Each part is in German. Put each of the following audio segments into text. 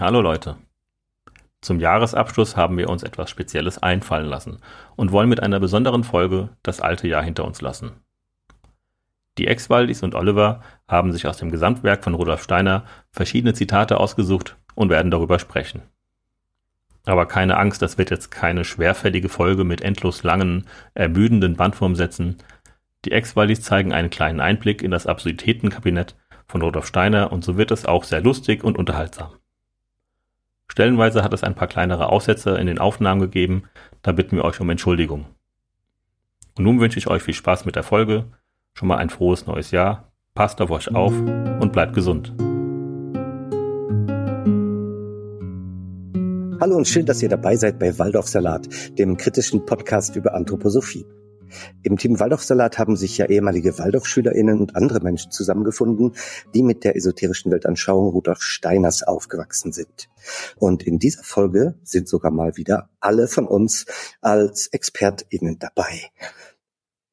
Hallo Leute. Zum Jahresabschluss haben wir uns etwas Spezielles einfallen lassen und wollen mit einer besonderen Folge das alte Jahr hinter uns lassen. Die Ex-Waldis und Oliver haben sich aus dem Gesamtwerk von Rudolf Steiner verschiedene Zitate ausgesucht und werden darüber sprechen. Aber keine Angst, das wird jetzt keine schwerfällige Folge mit endlos langen, ermüdenden Bandwurmsätzen. Die Ex-Waldis zeigen einen kleinen Einblick in das Absurditätenkabinett von Rudolf Steiner und so wird es auch sehr lustig und unterhaltsam. Stellenweise hat es ein paar kleinere Aussetzer in den Aufnahmen gegeben, da bitten wir euch um Entschuldigung. Und nun wünsche ich euch viel Spaß mit der Folge, schon mal ein frohes neues Jahr, passt auf euch auf und bleibt gesund. Hallo und schön, dass ihr dabei seid bei Waldorfsalat, dem kritischen Podcast über Anthroposophie. Im Team Waldorfsalat haben sich ja ehemalige Waldorfschülerinnen und andere Menschen zusammengefunden, die mit der esoterischen Weltanschauung Rudolf Steiners aufgewachsen sind. Und in dieser Folge sind sogar mal wieder alle von uns als ExpertInnen dabei.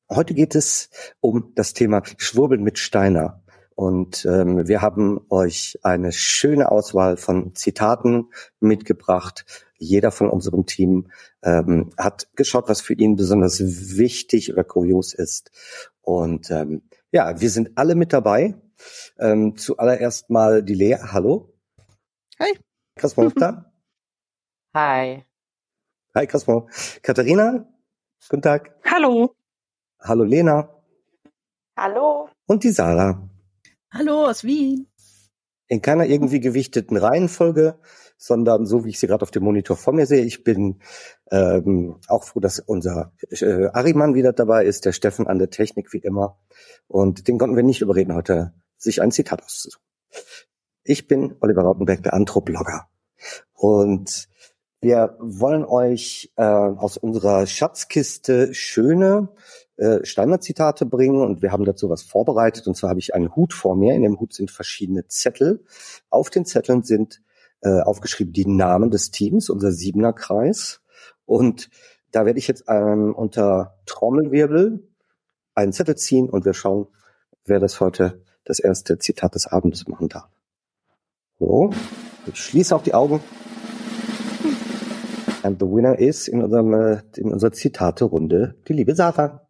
Heute geht es um das Thema Schwurbeln mit Steiner. Und ähm, wir haben euch eine schöne Auswahl von Zitaten mitgebracht. Jeder von unserem Team ähm, hat geschaut, was für ihn besonders wichtig oder kurios ist. Und ähm, ja, wir sind alle mit dabei. Ähm, zuallererst mal die Lea. Hallo. Hi. Da. Hi. Hi Cosmo. Katharina. Guten Tag. Hallo. Hallo Lena. Hallo. Und die Sarah. Hallo aus Wien. In keiner irgendwie gewichteten Reihenfolge, sondern so, wie ich sie gerade auf dem Monitor vor mir sehe. Ich bin ähm, auch froh, dass unser äh, Ariman wieder dabei ist, der Steffen an der Technik wie immer. Und den konnten wir nicht überreden, heute sich ein Zitat auszusuchen. Ich bin Oliver Rautenberg, der Anthroblogger. Und wir wollen euch äh, aus unserer Schatzkiste schöne äh, Standardzitate bringen und wir haben dazu was vorbereitet. Und zwar habe ich einen Hut vor mir. In dem Hut sind verschiedene Zettel. Auf den Zetteln sind äh, aufgeschrieben die Namen des Teams, unser Siebener Kreis. Und da werde ich jetzt ähm, unter Trommelwirbel einen Zettel ziehen und wir schauen, wer das heute das erste Zitat des Abends machen darf. So, ich schließe auch die Augen. And the winner is in, unserem, äh, in unserer Zitate-Runde die liebe Sarah.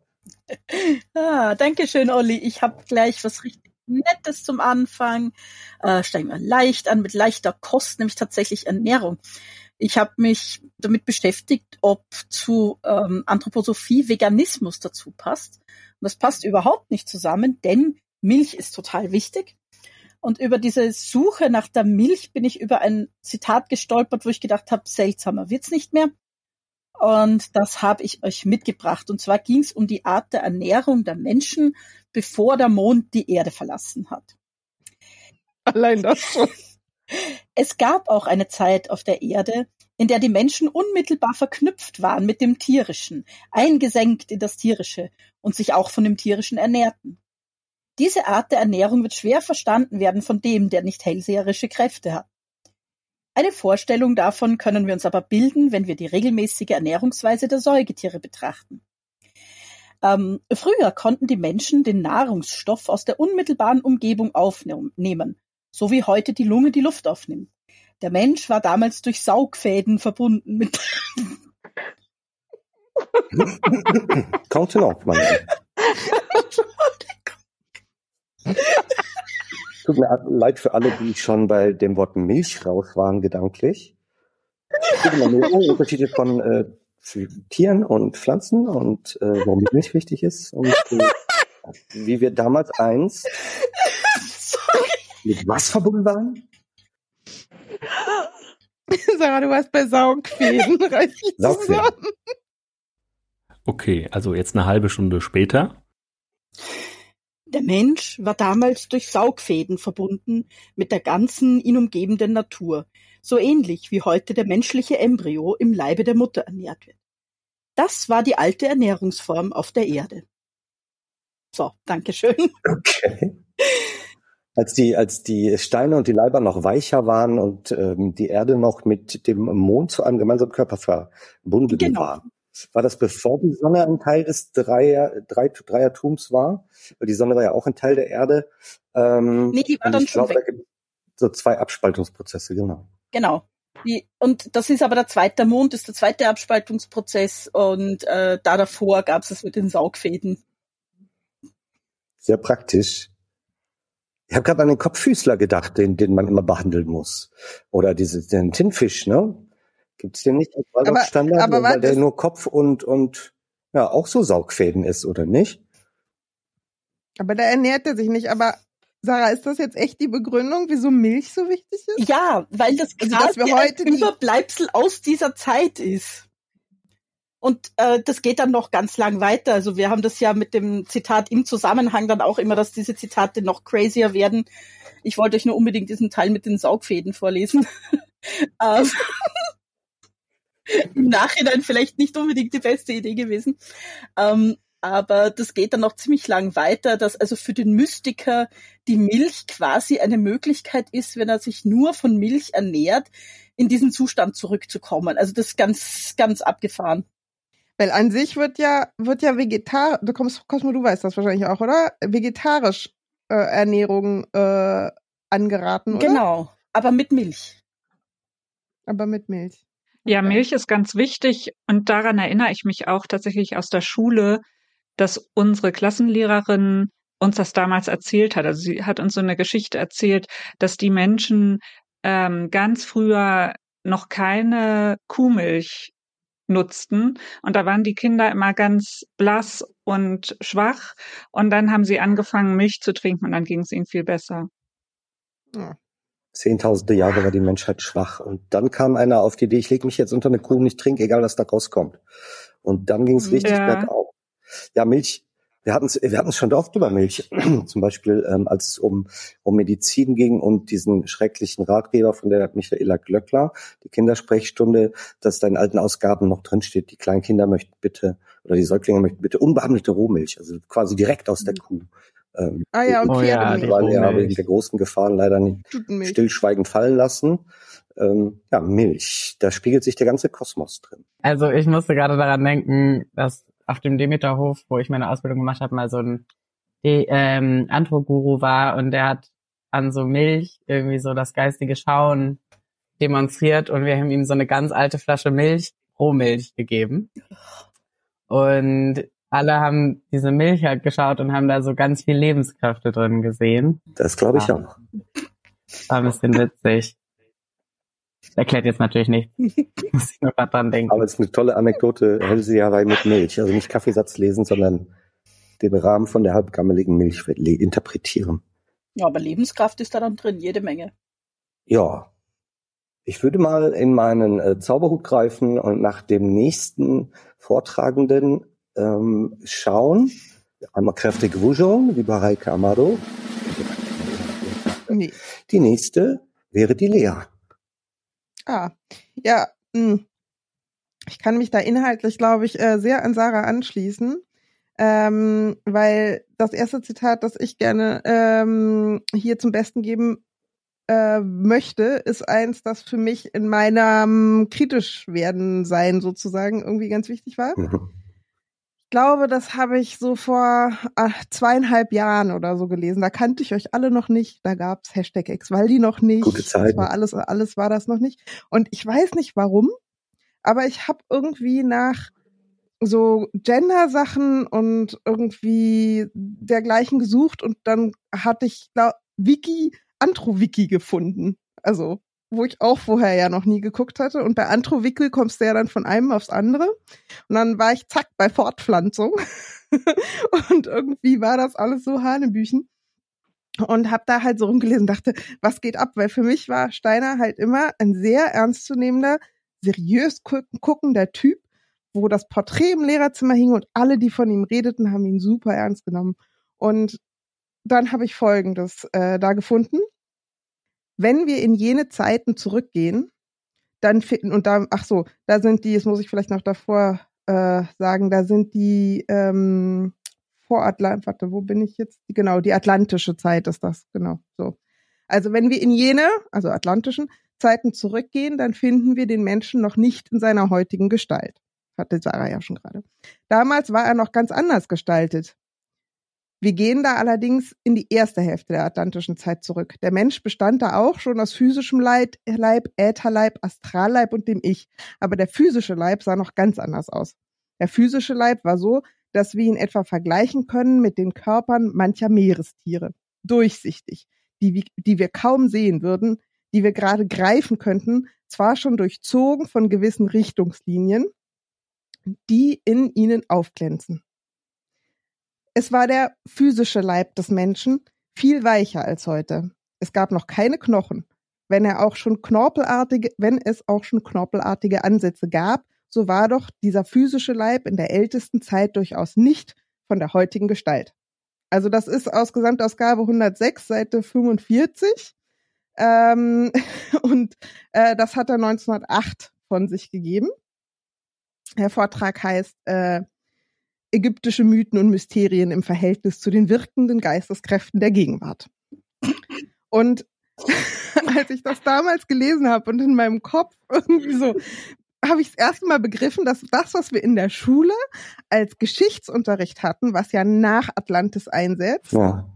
Ah, danke schön, Olli. Ich habe gleich was richtig Nettes zum Anfang. Äh, steigen wir leicht an mit leichter Kost, nämlich tatsächlich Ernährung. Ich habe mich damit beschäftigt, ob zu ähm, Anthroposophie Veganismus dazu passt. Und das passt überhaupt nicht zusammen, denn Milch ist total wichtig. Und über diese Suche nach der Milch bin ich über ein Zitat gestolpert, wo ich gedacht habe, seltsamer wird's nicht mehr. Und das habe ich euch mitgebracht. Und zwar ging es um die Art der Ernährung der Menschen, bevor der Mond die Erde verlassen hat. Allein das schon. Es gab auch eine Zeit auf der Erde, in der die Menschen unmittelbar verknüpft waren mit dem Tierischen, eingesenkt in das Tierische und sich auch von dem Tierischen ernährten. Diese Art der Ernährung wird schwer verstanden werden von dem, der nicht hellseherische Kräfte hat. Eine Vorstellung davon können wir uns aber bilden, wenn wir die regelmäßige Ernährungsweise der Säugetiere betrachten. Ähm, früher konnten die Menschen den Nahrungsstoff aus der unmittelbaren Umgebung aufnehmen, so wie heute die Lunge die Luft aufnimmt. Der Mensch war damals durch Saugfäden verbunden mit. Count auf, Mann. Tut mir leid für alle, die schon bei dem Wort Milch raus waren, gedanklich. Es gibt immer mehrere Unterschiede von äh, Tieren und Pflanzen und äh, warum die Milch wichtig ist und äh, wie wir damals einst mit was verbunden waren? Sarah, du warst bei Saugfäden. Saugfäden. zusammen. Okay, also jetzt eine halbe Stunde später. Der Mensch war damals durch Saugfäden verbunden mit der ganzen ihn umgebenden Natur, so ähnlich wie heute der menschliche Embryo im Leibe der Mutter ernährt wird. Das war die alte Ernährungsform auf der Erde. So, Dankeschön. Okay. Als die, als die Steine und die Leiber noch weicher waren und ähm, die Erde noch mit dem Mond zu einem gemeinsamen Körper verbunden Genau. war. War das bevor die Sonne ein Teil des Dreier, Drei, Dreiertums war? Weil die Sonne war ja auch ein Teil der Erde. Ähm, Nee, die war dann schon da weg. gibt so zwei Abspaltungsprozesse, genau. Genau. Die, und das ist aber der zweite Mond, ist der zweite Abspaltungsprozess und äh, da davor gab es es mit den Saugfäden. Sehr praktisch. Ich habe gerade an den Kopffüßler gedacht, den, den man immer behandeln muss. Oder diese, den Tinfisch, ne? Gibt's den nicht als Waldorfstandard, aber, aber weil der nur Kopf und, und ja auch so Saugfäden ist, oder nicht? Aber da ernährt er sich nicht. Aber Sarah, ist das jetzt echt die Begründung, wieso Milch so wichtig ist? Ja, weil das Also, dass wir heute ein Überbleibsel aus dieser Zeit ist. Und äh, das geht dann noch ganz lang weiter. Also wir haben das ja mit dem Zitat im Zusammenhang dann auch immer, dass diese Zitate noch crazier werden. Ich wollte euch nur unbedingt diesen Teil mit den Saugfäden vorlesen. Ähm, Im Nachhinein vielleicht nicht unbedingt die beste Idee gewesen. Ähm, aber das geht dann noch ziemlich lang weiter, dass also für den Mystiker die Milch quasi eine Möglichkeit ist, wenn er sich nur von Milch ernährt, in diesen Zustand zurückzukommen. Also das ist ganz, ganz abgefahren. Weil an sich wird ja, wird ja vegetar, du kommst, Cosmo, du weißt das wahrscheinlich auch, oder? Vegetarisch äh, Ernährung äh, angeraten, oder? Genau. Aber mit Milch. Aber mit Milch. Ja. Milch ist ganz wichtig und daran erinnere ich mich auch tatsächlich aus der Schule, dass unsere Klassenlehrerin uns das damals erzählt hat. Also sie hat uns so eine Geschichte erzählt, dass die Menschen ähm, ganz früher noch keine Kuhmilch nutzten und da waren die Kinder immer ganz blass und schwach und dann haben sie angefangen Milch zu trinken und dann ging es ihnen viel besser. Zehntausende Jahre war die Menschheit schwach. Und dann kam einer auf die Idee, ich lege mich jetzt unter eine Kuh und ich trinke, egal was da rauskommt. Und dann ging es richtig Ja. bergauf. Ja, Milch. Wir hatten es wir hatten's schon oft über Milch. Zum Beispiel, ähm, als es um, um Medizin ging und diesen schrecklichen Ratgeber von der Michaela Glöckler, die Kindersprechstunde, dass da in alten Ausgaben noch drinsteht, die kleinen Kinder möchten bitte, oder die Säuglinge möchten bitte unbehandelte Rohmilch, also quasi direkt aus der Kuh. Ähm, Ah ja, und Oh ja, die weil er Rohmilch. wegen der großen Gefahren leider nicht stillschweigend fallen lassen. Ähm, ja, Milch, da spiegelt sich der ganze Kosmos drin. Also ich musste gerade daran denken, dass auf dem Demeterhof, wo ich meine Ausbildung gemacht habe, mal so ein ähm, Antro-Guru war und der hat an so Milch irgendwie so das geistige Schauen demonstriert und wir haben ihm so eine ganz alte Flasche Milch, Rohmilch gegeben. Und alle haben diese Milch halt geschaut und haben da so ganz viel Lebenskräfte drin gesehen. Das glaube ich Ah. auch. War ein bisschen witzig. Erklärt jetzt natürlich nicht. Muss ich nur grad dran denken. Aber es ist eine tolle Anekdote, Hellseherei mit Milch. Also nicht Kaffeesatz lesen, sondern den Rahmen von der halbgammeligen Milch interpretieren. Ja, aber Lebenskraft ist da dann drin, jede Menge. Ja. Ich würde mal in meinen äh, Zauberhut greifen und nach dem nächsten Vortragenden ähm, schauen. Einmal kräftige Wujon, lieber Heike Amado. Nee. Die nächste wäre die Lea. Ah, ja, mh. ich kann mich da inhaltlich, glaube ich, äh, sehr an Sarah anschließen, ähm, weil das erste Zitat, das ich gerne ähm, hier zum Besten geben äh, möchte, ist eins, das für mich in meinem kritisch werden sein sozusagen irgendwie ganz wichtig war. Mhm. Ich glaube, das habe ich so vor ach, zweieinhalb Jahren oder so gelesen. Da kannte ich euch alle noch nicht. Da gab's Hashtag Exvaldi noch nicht. Gute Das Zeiten. war alles, alles war das noch nicht. Und ich weiß nicht warum, aber ich habe irgendwie nach so Gender-Sachen und irgendwie dergleichen gesucht und dann hatte ich glaub, Wiki, Antro-Wiki gefunden. Also, wo ich auch vorher ja noch nie geguckt hatte. Und bei Antro-Wiki kommst du ja dann von einem aufs andere. Und dann war ich zack bei Fortpflanzung. und irgendwie war das alles so Hanebüchen. Und hab da halt so rumgelesen, dachte, was geht ab? Weil für mich war Steiner halt immer ein sehr ernstzunehmender, seriös gu- guckender Typ, wo das Porträt im Lehrerzimmer hing und alle, die von ihm redeten, haben ihn super ernst genommen. Und dann habe ich Folgendes äh, da gefunden. Wenn wir in jene Zeiten zurückgehen, dann finden, und da, ach so, da sind die, das muss ich vielleicht noch davor äh, sagen, da sind die ähm, Voratlant, warte, wo bin ich jetzt? Genau, die atlantische Zeit ist das, genau, so. Also wenn wir in jene, also atlantischen Zeiten zurückgehen, dann finden wir den Menschen noch nicht in seiner heutigen Gestalt. Hatte Sarah ja schon gerade. Damals war er noch ganz anders gestaltet. Wir gehen da allerdings in die erste Hälfte der atlantischen Zeit zurück. Der Mensch bestand da auch schon aus physischem Leib, Leib, Ätherleib, Astralleib und dem Ich. Aber der physische Leib sah noch ganz anders aus. Der physische Leib war so, dass wir ihn etwa vergleichen können mit den Körpern mancher Meerestiere. Durchsichtig, die, die wir kaum sehen würden, die wir gerade greifen könnten, zwar schon durchzogen von gewissen Richtungslinien, die in ihnen aufglänzen. Es war der physische Leib des Menschen viel weicher als heute. Es gab noch keine Knochen. Wenn er auch schon knorpelartige, wenn es auch schon knorpelartige Ansätze gab, so war doch dieser physische Leib in der ältesten Zeit durchaus nicht von der heutigen Gestalt. Also das ist aus Gesamtausgabe 106, Seite 45. Ähm, und äh, das hat er 1908 von sich gegeben. Der Vortrag heißt äh, Ägyptische Mythen und Mysterien im Verhältnis zu den wirkenden Geisteskräften der Gegenwart. Und als ich das damals gelesen habe und in meinem Kopf irgendwie so habe ich das erste Mal begriffen, dass das, was wir in der Schule als Geschichtsunterricht hatten, was ja nach Atlantis einsetzt, ja.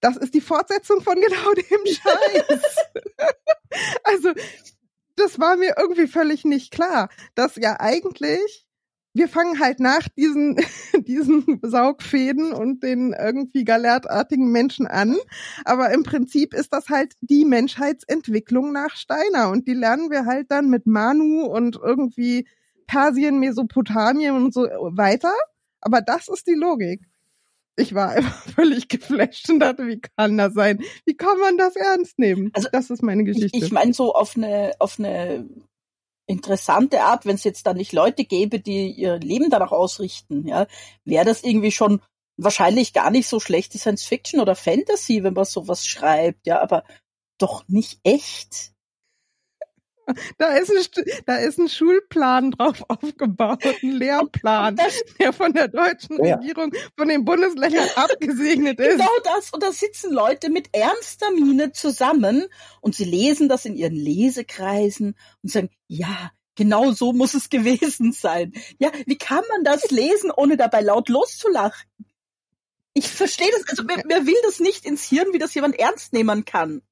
das ist die Fortsetzung von genau dem Scheiß. also, das war mir irgendwie völlig nicht klar, dass ja eigentlich wir fangen halt nach diesen, diesen Saugfäden und den irgendwie galertartigen Menschen an. Aber im Prinzip ist das halt die Menschheitsentwicklung nach Steiner. Und die lernen wir halt dann mit Manu und irgendwie Persien, Mesopotamien und so weiter. Aber das ist die Logik. Ich war einfach völlig geflasht und dachte, wie kann das sein? Wie kann man das ernst nehmen? Also, das ist meine Geschichte. Ich, ich meine, so auf eine, auf eine interessante Art, wenn es jetzt da nicht Leute gäbe, die ihr Leben danach ausrichten, ja, wäre das irgendwie schon wahrscheinlich gar nicht so schlechte Science Fiction oder Fantasy, wenn man sowas schreibt, ja, aber doch nicht echt. Da ist, ein, da ist ein Schulplan drauf aufgebaut, ein Lehrplan, der von der deutschen ja. Regierung, von den Bundesländern abgesegnet ist. Genau das. Und da sitzen Leute mit ernster Miene zusammen und sie lesen das in ihren Lesekreisen und sagen, ja, genau so muss es gewesen sein. Ja, wie kann man das lesen, ohne dabei laut loszulachen? Ich verstehe das, also wer, wer will das nicht ins Hirn, wie das jemand ernst nehmen kann?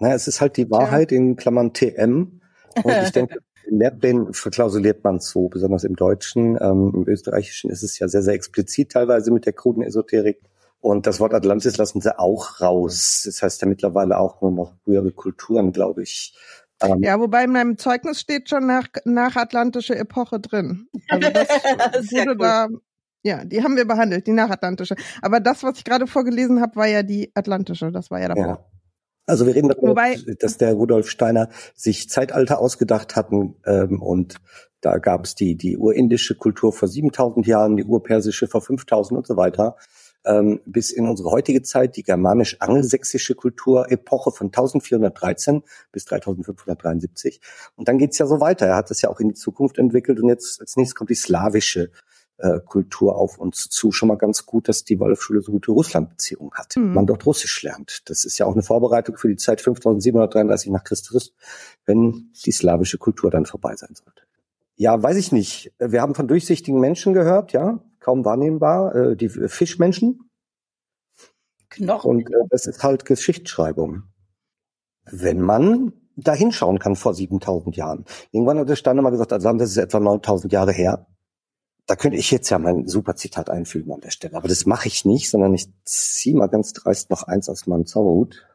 Naja, es ist halt die Wahrheit in Klammern TM. Und ich denke, in Lehrplänen verklausuliert man so, besonders im Deutschen. Ähm, Im Österreichischen ist es ja sehr, sehr explizit teilweise mit der kruden Esoterik. Und das Wort Atlantis lassen sie auch raus. Das heißt ja mittlerweile auch nur noch frühere Kulturen, glaube ich. Ähm, ja, wobei in meinem Zeugnis steht schon nach, nach atlantische Epoche drin. Also das wurde da, ja, die haben wir behandelt, die nachatlantische. Aber das, was ich gerade vorgelesen habe, war ja die atlantische. Das war ja davor. Ja. Also wir reden darüber, Wobei, dass der Rudolf Steiner sich Zeitalter ausgedacht hatten ähm, und da gab es die, die urindische Kultur vor 7000 Jahren, die urpersische vor 5000 und so weiter, ähm, bis in unsere heutige Zeit, die germanisch-angelsächsische Kulturepoche von 1413 bis 3573. Und dann geht's ja so weiter. Er hat das ja auch in die Zukunft entwickelt und jetzt als nächstes kommt die slawische Kultur auf uns zu. Schon mal ganz gut, dass die Waldorfschule so gute Russlandbeziehungen hat. Mhm. Man dort Russisch lernt. Das ist ja auch eine Vorbereitung für die Zeit 5733 nach Christus, wenn die slawische Kultur dann vorbei sein sollte. Ja, weiß ich nicht. Wir haben von durchsichtigen Menschen gehört, ja, kaum wahrnehmbar, äh, die Fischmenschen. Knochen. Und äh, das ist halt Geschichtsschreibung. Wenn man da hinschauen kann vor 7000 Jahren. Irgendwann hat der Steiner mal gesagt, also das ist etwa 9000 Jahre her da könnte ich jetzt ja mein super Zitat einfügen an der Stelle, aber das mache ich nicht, sondern ich ziehe mal ganz dreist noch eins aus meinem Zauberhut.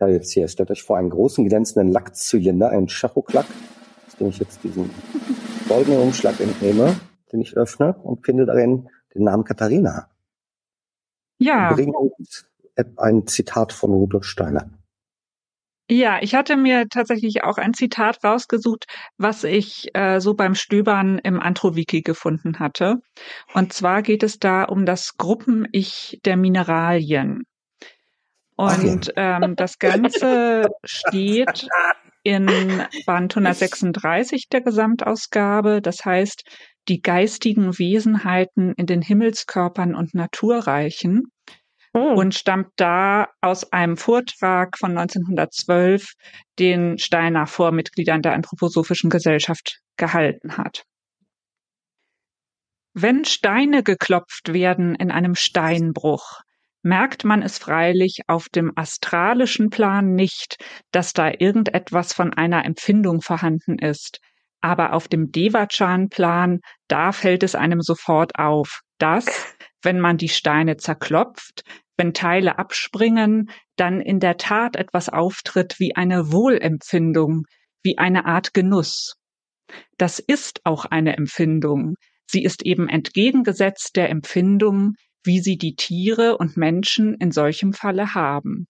Ja, jetzt hier, stellt euch vor einen großen glänzenden Lackzylinder, einen Schachoklack, aus dem ich jetzt diesen goldenen Umschlag entnehme, den ich öffne und finde darin den Namen Katharina. Ja. Bringt ein Zitat von Rudolf Steiner. Ja, ich hatte mir tatsächlich auch ein Zitat rausgesucht, was ich äh, so beim Stöbern im Antro-Wiki gefunden hatte. Und zwar geht es da um das Gruppen-Ich der Mineralien. Und ähm, das Ganze steht in Band 136 der Gesamtausgabe. Das heißt, die geistigen Wesenheiten in den Himmelskörpern und Naturreichen hm. und stammt da aus einem Vortrag von 1912, den Steiner vor Mitgliedern der Anthroposophischen Gesellschaft gehalten hat. Wenn Steine geklopft werden in einem Steinbruch, merkt man es freilich auf dem astralischen Plan nicht, dass da irgendetwas von einer Empfindung vorhanden ist. Aber auf dem Devachan-Plan, da fällt es einem sofort auf, dass, wenn man die Steine zerklopft, wenn Teile abspringen, dann in der Tat etwas auftritt wie eine Wohlempfindung, wie eine Art Genuss. Das ist auch eine Empfindung. Sie ist eben entgegengesetzt der Empfindung, wie sie die Tiere und Menschen in solchem Falle haben.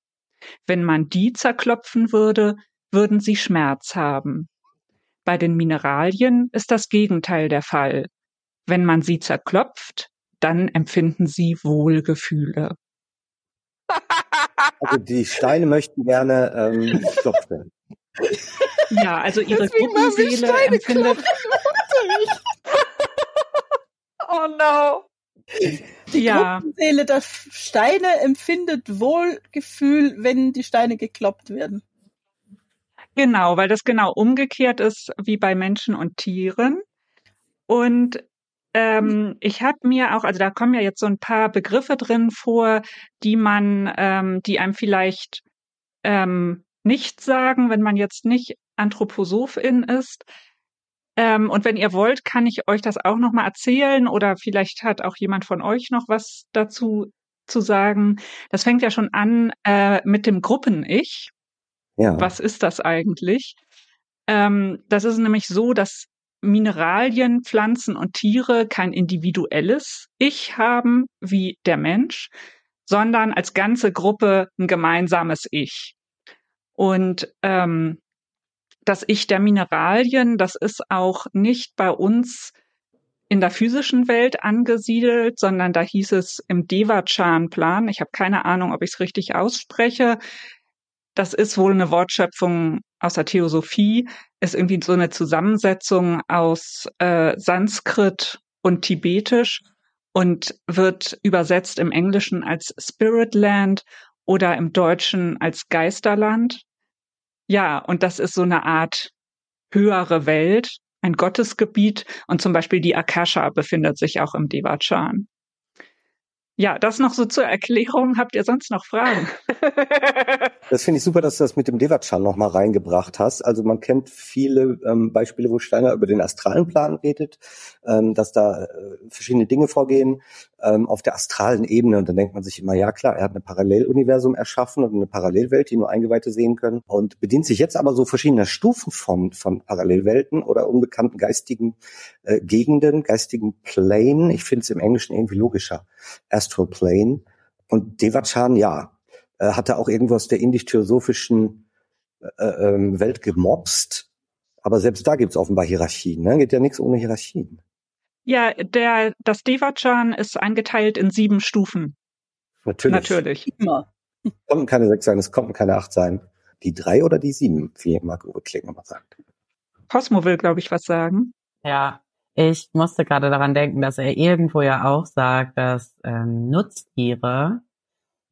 Wenn man die zerklopfen würde, würden sie Schmerz haben. Bei den Mineralien ist das Gegenteil der Fall. Wenn man sie zerklopft, dann empfinden sie Wohlgefühle. Also die Steine möchten gerne ähm, geklopft werden. Ja, also ihre Gruppenseele Steine empfindet. Oh no. Die Ja. Gruppenseele der Steine empfindet Wohlgefühl, wenn die Steine gekloppt werden. Genau, weil das genau umgekehrt ist wie bei Menschen und Tieren. Und ähm, ich habe mir auch, also da kommen ja jetzt so ein paar Begriffe drin vor, die man, ähm, die einem vielleicht ähm, nicht sagen, wenn man jetzt nicht Anthroposophin ist. Ähm, und wenn ihr wollt, kann ich euch das auch noch mal erzählen oder vielleicht hat auch jemand von euch noch was dazu zu sagen. Das fängt ja schon an äh, mit dem Gruppen-Ich. Ja. Was ist das eigentlich? Ähm, das ist nämlich so, dass Mineralien, Pflanzen und Tiere kein individuelles Ich haben wie der Mensch, sondern als ganze Gruppe ein gemeinsames Ich. Und ähm, das Ich der Mineralien, das ist auch nicht bei uns in der physischen Welt angesiedelt, sondern da hieß es im Devachan-Plan. Ich habe keine Ahnung, ob ich es richtig ausspreche. Das ist wohl eine Wortschöpfung aus der Theosophie, ist irgendwie so eine Zusammensetzung aus äh, Sanskrit und Tibetisch und wird übersetzt im Englischen als Spirit Land oder im Deutschen als Geisterland. Ja, und das ist so eine Art höhere Welt, ein Gottesgebiet und zum Beispiel die Akasha befindet sich auch im Devachan. Ja, das noch so zur Erklärung. Habt ihr sonst noch Fragen? Das finde ich super, dass du das mit dem Devachan noch mal reingebracht hast. Also man kennt viele ähm, Beispiele, wo Steiner über den astralen Plan redet, ähm, dass da äh, verschiedene Dinge vorgehen ähm, auf der astralen Ebene. Und dann denkt man sich immer, ja klar, er hat ein Paralleluniversum erschaffen und eine Parallelwelt, die nur Eingeweihte sehen können. Und bedient sich jetzt aber so verschiedener Stufen von, von Parallelwelten oder unbekannten geistigen äh, Gegenden, geistigen Plane. Ich finde es im Englischen irgendwie logischer. Astral Plane. Und Devachan, ja, äh, hatte auch irgendwo aus der indisch-theosophischen äh, ähm, Welt gemobst. Aber selbst da gibt's offenbar Hierarchien. Ne? Geht ja nichts ohne Hierarchien. Ja, der, das Devachan ist eingeteilt in sieben Stufen. Natürlich. Natürlich. Immer. Konnten keine sechs sein, es konnten keine acht sein. Die drei oder die sieben, wie Marco Klinger mal sagt. Cosmo will, glaube ich, was sagen. Ja, ich musste gerade daran denken, dass er irgendwo ja auch sagt, dass ähm, Nutztiere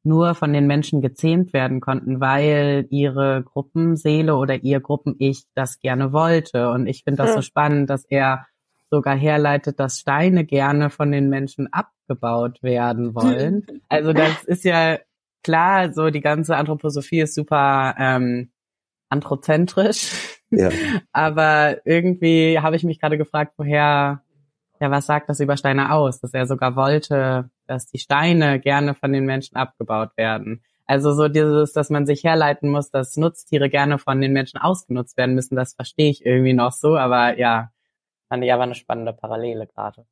nur von den Menschen gezähmt werden konnten, weil ihre Gruppenseele oder ihr Gruppen-Ich das gerne wollte. Und ich finde das so spannend, dass er sogar herleitet, dass Steine gerne von den Menschen abgebaut werden wollen. Also das ist ja klar, so die ganze Anthroposophie ist super ähm, anthrozentrisch. Ja. Aber irgendwie habe ich mich gerade gefragt, woher, ja, was sagt das über Steine aus? Dass er sogar wollte, dass die Steine gerne von den Menschen abgebaut werden. Also so dieses, dass man sich herleiten muss, dass Nutztiere gerne von den Menschen ausgenutzt werden müssen, das verstehe ich irgendwie noch so, aber ja, fand ich aber eine spannende Parallele gerade.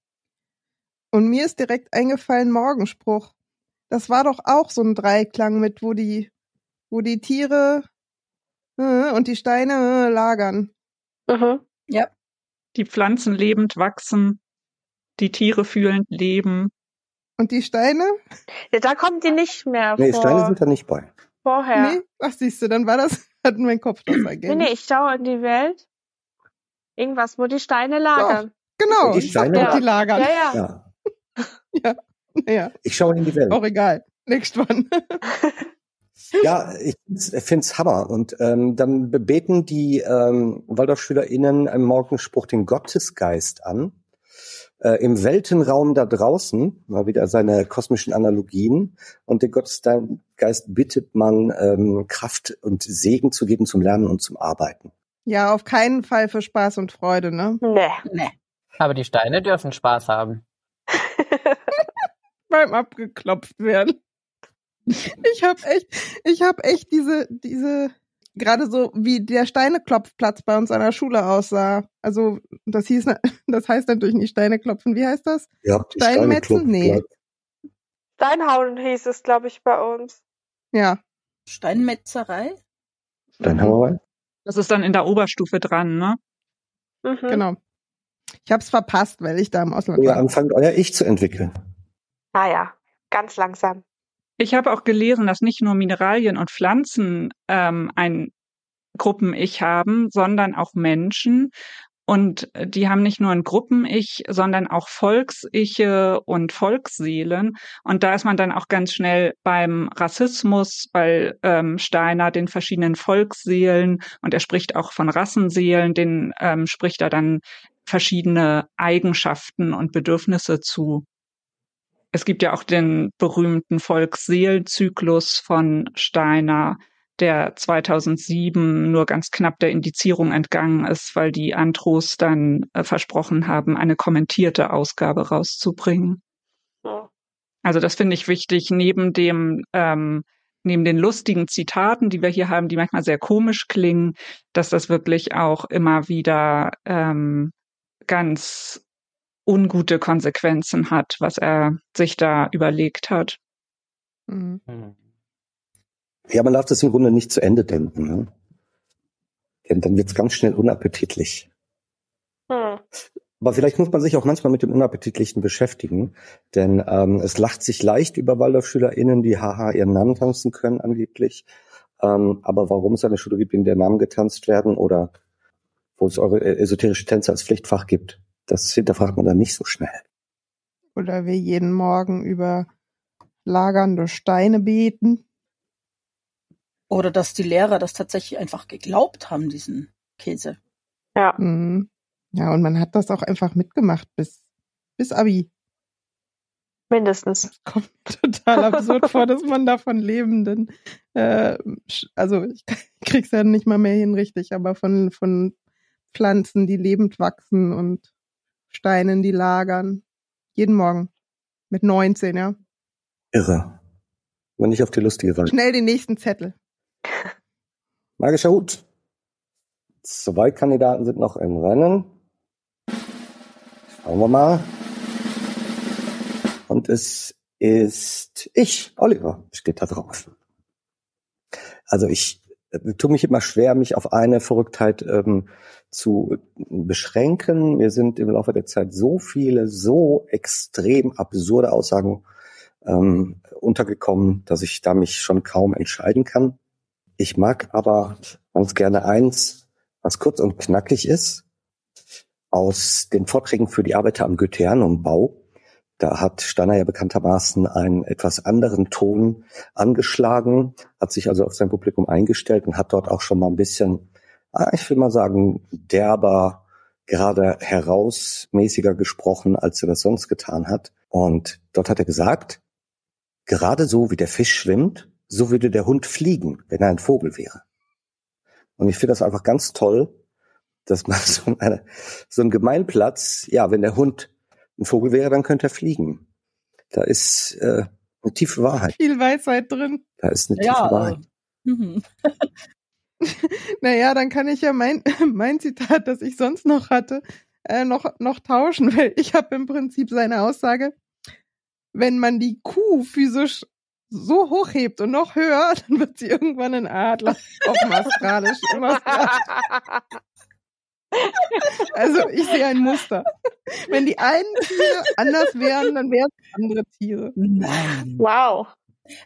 Und mir ist direkt eingefallen Morgenspruch. Das war doch auch so ein Dreiklang mit, wo die, wo die Tiere äh, und die Steine äh, lagern. Mhm. Die Pflanzen lebend wachsen, die Tiere fühlend leben. Und die Steine? Ja, da kommen die nicht mehr Nee, vor. Steine sind da nicht bei. vorher. Nee, ach siehst du, dann war das, hat mein Kopf das Nee, ergänzt. nee, ich schaue in die Welt. Irgendwas, wo die Steine lagern. Genau, Und die Steine- doch, die lagern. Ja, ja. Ja. Ja, Ich schaue in die Welt. auch egal. Nächst one. Ja, ich finde es Hammer. Und ähm, dann beten die ähm, WaldorfschülerInnen im Morgenspruch den Gottesgeist an. äh, im Weltenraum da draußen, mal wieder seine kosmischen Analogien, und den Gottesgeist bittet man, ähm, Kraft und Segen zu geben zum Lernen und zum Arbeiten. Ja, auf keinen Fall für Spaß und Freude, ne? Nee. Nee. Aber die Steine dürfen Spaß haben. Beim abgeklopft werden. Ich hab echt, ich hab echt diese, diese, gerade so wie der Steineklopfplatz bei uns an der Schule aussah. Also das hieß, das heißt natürlich nicht Steineklopfen. Wie heißt das? Ja, Steinmetzen? Nee. Steinhauen hieß es, glaube ich, bei uns. Ja, Steinmetzerei? Steinhauerei? Das ist dann in der Oberstufe dran, ne? Mhm. genau. Ich hab's verpasst, weil ich da im Ausland Wo ihr war. anfangt, euer Ich zu entwickeln. Ah ja, ganz langsam. Ich habe auch gelesen, dass nicht nur Mineralien und Pflanzen ähm, ein Gruppen-Ich haben, sondern auch Menschen. Und äh, die haben nicht nur ein Gruppen-Ich, sondern auch Volksiche und Volksseelen. Und da ist man dann auch ganz schnell beim Rassismus, weil ähm, Steiner den verschiedenen Volksseelen und er spricht auch von Rassenseelen, den ähm, spricht er dann verschiedene Eigenschaften und Bedürfnisse zu. Es gibt ja auch den berühmten Volksseelenzyklus von Steiner, der 2007 nur ganz knapp der Indizierung entgangen ist, weil die Andros dann äh, versprochen haben, eine kommentierte Ausgabe rauszubringen. Ja. Also das finde ich wichtig, neben dem, ähm, neben den lustigen Zitaten, die wir hier haben, die manchmal sehr komisch klingen, dass das wirklich auch immer wieder ähm, ganz ungute Konsequenzen hat, was er sich da überlegt hat. Mhm. Ja, man darf das im Grunde nicht zu Ende denken. Ne? Denn dann wird's ganz schnell unappetitlich. Hm. Aber vielleicht muss man sich auch manchmal mit dem Unappetitlichen beschäftigen, denn ähm, es lacht sich leicht über WaldorfschülerInnen, die haha ihren Namen tanzen können angeblich. Ähm, aber warum es eine Schule gibt, in der Namen getanzt werden oder wo es eure äh, esoterische Tänze als Pflichtfach gibt, das hinterfragt man dann nicht so schnell. Oder wir jeden Morgen über lagernde Steine beten. Oder dass die Lehrer das tatsächlich einfach geglaubt haben, diesen Käse. Ja. Mhm. Ja, und man hat das auch einfach mitgemacht bis, bis Abi. Mindestens. Kommt mir total absurd vor, dass man da von Lebenden, äh, also ich krieg's ja nicht mal mehr hin richtig, aber von, von Pflanzen, die lebend wachsen und Steinen, die lagern. Jeden Morgen. Mit 19, ja. Irre. Aber nicht auf die lustige Weise. Schnell den nächsten Zettel. Magischer Hut. Zwei Kandidaten sind noch im Rennen. Schauen wir mal. Und es ist ich, Oliver, steht da drauf. Also ich äh, tue mich immer schwer, mich auf eine Verrücktheit ähm, zu beschränken. Mir sind im Laufe der Zeit so viele, so extrem absurde Aussagen ähm, untergekommen, dass ich da mich schon kaum entscheiden kann. Ich mag aber ganz gerne eins, was kurz und knackig ist, aus den Vorträgen für die Arbeiter am Goetheanumbau. Da hat Steiner ja bekanntermaßen einen etwas anderen Ton angeschlagen, hat sich also auf sein Publikum eingestellt und hat dort auch schon mal ein bisschen, ah, ich will mal sagen, derber, gerade herausmäßiger gesprochen, als er das sonst getan hat. Und dort hat er gesagt, gerade so wie der Fisch schwimmt, so würde der Hund fliegen, wenn er ein Vogel wäre. Und ich finde das einfach ganz toll, dass man so, eine, so ein Gemeinplatz, ja, wenn der Hund ein Vogel wäre, dann könnte er fliegen. Da ist äh, eine tiefe Wahrheit. Viel Weisheit drin. Da ist eine Ja, tiefe Wahrheit. Mhm. Naja, dann kann ich ja mein, mein Zitat, das ich sonst noch hatte, äh, noch, noch tauschen, weil ich habe im Prinzip seine Aussage, wenn man die Kuh physisch so hochhebt und noch höher, dann wird sie irgendwann ein Adler auf dem astralisch. Also ich sehe ein Muster. Wenn die einen Tiere anders wären, dann wären es andere Tiere. Nein. Wow.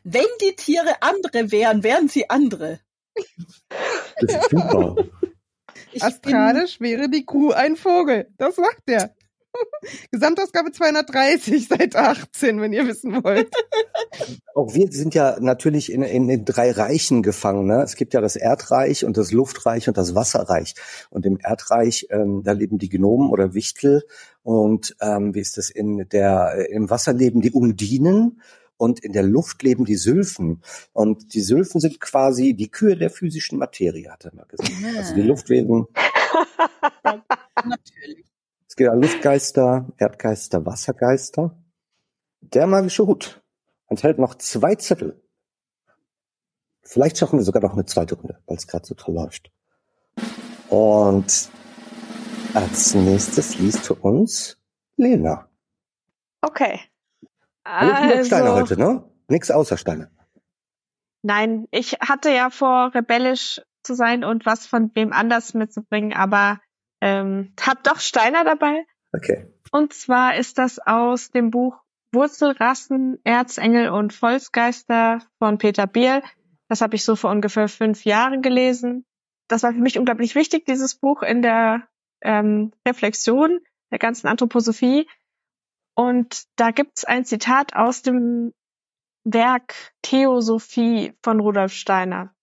Wenn die Tiere andere wären, wären sie andere. Das ist super. Ich Astralisch wäre die Kuh ein Vogel. Das sagt er. Gesamtausgabe 230, Seite 18, wenn ihr wissen wollt. Auch wir sind ja natürlich in, in den drei Reichen gefangen. Ne? Es gibt ja das Erdreich und das Luftreich und das Wasserreich. Und im Erdreich, ähm, da leben die Gnomen oder Wichtel. Und ähm, wie ist das in der im Wasser leben die Undinen und in der Luft leben die Sylphen. Und die Sylphen sind quasi die Kühe der physischen Materie, hat er mal gesagt. Also die Luftwesen. Natürlich. Luftgeister, Erdgeister, Wassergeister. Der magische Hut enthält noch zwei Zettel. Vielleicht schaffen wir sogar noch eine zweite Runde, weil es gerade so toll läuft. Und als nächstes liest für uns Lena. Okay. Nur Steine Also, heute, ne? Nix außer Steine. nein, ich hatte ja vor, rebellisch zu sein und was von wem anders mitzubringen, aber ähm, hab doch Steiner dabei. Okay. Und zwar ist das aus dem Buch Wurzelrassen, Erzengel und Volksgeister von Peter Biel. Das habe ich so vor ungefähr fünf Jahren gelesen. Das war für mich unglaublich wichtig, dieses Buch in der ähm, Reflexion der ganzen Anthroposophie. Und da gibt's ein Zitat aus dem Werk Theosophie von Rudolf Steiner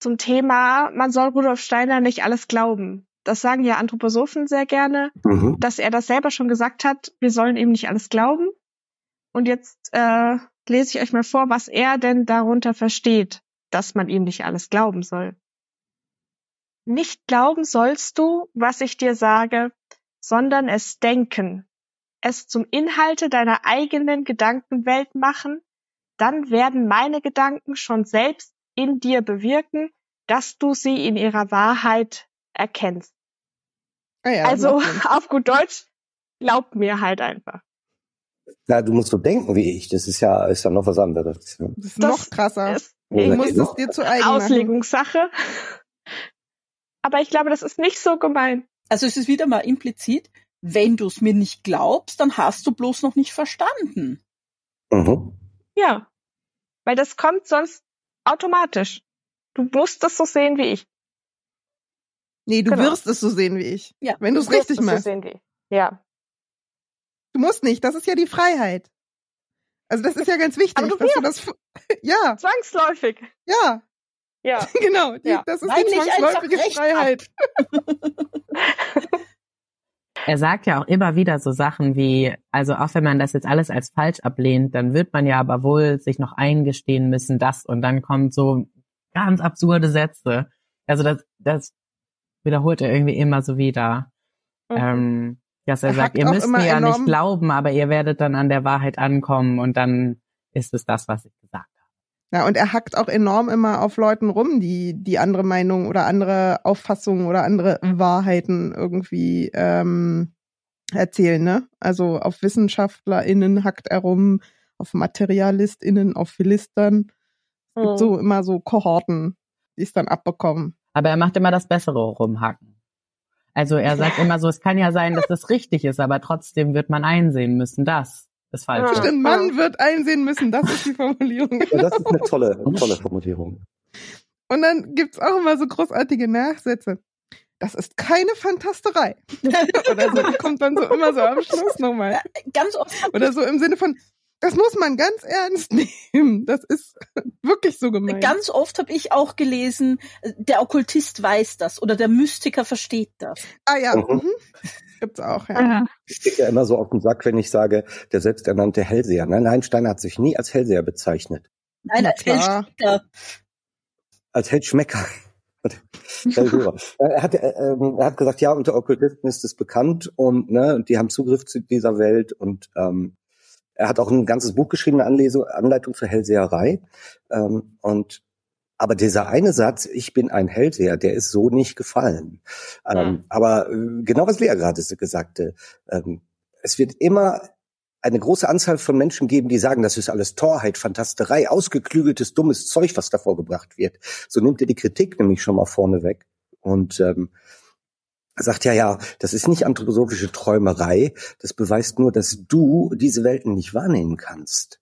zum Thema, man soll Rudolf Steiner nicht alles glauben. Das sagen ja Anthroposophen sehr gerne Mhm. dass er das selber schon gesagt hat, wir sollen ihm nicht alles glauben. Und jetzt äh, lese ich euch mal vor, was er denn darunter versteht, dass man ihm nicht alles glauben soll. Nicht glauben sollst du, was ich dir sage, sondern es denken, es zum Inhalte deiner eigenen Gedankenwelt machen, dann werden meine Gedanken schon selbst in dir bewirken, dass du sie in ihrer Wahrheit erkennst. Ah ja, Also auf gut Deutsch, glaub mir halt einfach. Na, du musst so denken wie ich. Das ist ja, ist ja noch was anderes. Das ist das noch krasser. Ist musst genau. es dir zu eigen machen. Auslegungssache. Aber ich glaube, das ist nicht so gemein. Also es ist wieder mal implizit, wenn du es mir nicht glaubst, dann hast du bloß noch nicht verstanden. Mhm. Ja. Weil das kommt sonst automatisch. Du musst das so sehen wie ich. Nee, du Genau. wirst es so sehen wie ich. Ja. Wenn du es wirst richtig es so machst. sehen wie ich. Ja. Du musst nicht, das ist ja die Freiheit. Also das ist ja ganz wichtig, Aber du dass du das Ja, Zwangsläufig. ja, Ja. genau. Die, Ja. Das ist Weil die zwangsläufige Freiheit. Er sagt ja auch immer wieder so Sachen wie, also auch wenn man das jetzt alles als falsch ablehnt, dann wird man ja aber wohl sich noch eingestehen müssen, das und dann kommt so ganz absurde Sätze. Also das, das wiederholt er irgendwie immer so wieder. Mhm. Ähm, dass er, Er sagt, ihr müsst mir ja nicht glauben, aber ihr werdet dann an der Wahrheit ankommen und dann ist es das, was ich gesagt habe. Ja, und er hackt auch enorm immer auf Leuten rum, die die andere Meinung oder andere Auffassungen oder andere Wahrheiten irgendwie ähm, erzählen, ne? Also auf WissenschaftlerInnen hackt er rum, auf MaterialistInnen, auf Philistern. Es gibt Mhm. so immer so Kohorten, die es dann abbekommen. Aber er macht immer das Bessere rumhacken. Also er sagt immer so, es kann ja sein, dass das richtig ist, aber trotzdem wird man einsehen müssen, das ist falsch. Stimmt, man wird einsehen müssen, das ist die Formulierung. Ja, das ist eine tolle, eine tolle Formulierung. Und dann gibt's auch immer so großartige Nachsätze. Das ist keine Fantasterei. Oder so, kommt dann so immer so am Schluss nochmal. Ganz oft Oder so im Sinne von, das muss man ganz ernst nehmen. Das ist wirklich so gemeint. Ganz oft habe ich auch gelesen, der Okkultist weiß das oder der Mystiker versteht das. ah ja, Mhm. mhm. gibt's auch, ja. Ja. Ich krieg ja immer so auf den Sack, wenn ich sage, der selbsternannte Hellseher. Nein, nein, Steiner hat sich nie als Hellseher bezeichnet. Nein, als. Hellspicker. Als Hellschmecker. Er, hat, äh, ähm, er hat gesagt, ja, unter Okkultisten ist es bekannt und ne, und die haben Zugriff zu dieser Welt und ähm, er hat auch ein ganzes Buch geschrieben, eine Anlesung, Anleitung zur Hellseherei. Ähm, und aber dieser eine Satz, ich bin ein Hellseher, der ist so nicht gefallen. Ähm, aber äh, genau was Lea gerade gesagt ähm, es wird immer eine große Anzahl von Menschen geben, die sagen, das ist alles Torheit, Fantasterei, ausgeklügeltes, dummes Zeug, was davor gebracht wird. So nimmt er die Kritik nämlich schon mal vorne weg und ähm, sagt ja, ja, das ist nicht anthroposophische Träumerei, das beweist nur, dass du diese Welten nicht wahrnehmen kannst.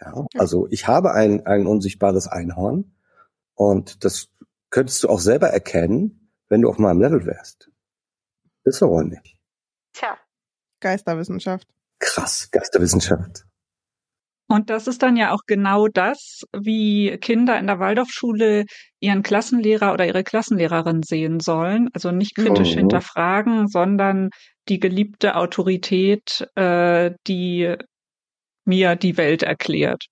Ja, also ich habe ein, ein unsichtbares Einhorn und das könntest du auch selber erkennen, wenn du auf meinem Level wärst. Ist aber nicht. Tja. Geisterwissenschaft. Krass, Geisterwissenschaft. Und das ist dann ja auch genau das, wie Kinder in der Waldorfschule ihren Klassenlehrer oder ihre Klassenlehrerin sehen sollen. Also nicht kritisch Mhm. hinterfragen, sondern die geliebte Autorität, äh, die mir die Welt erklärt.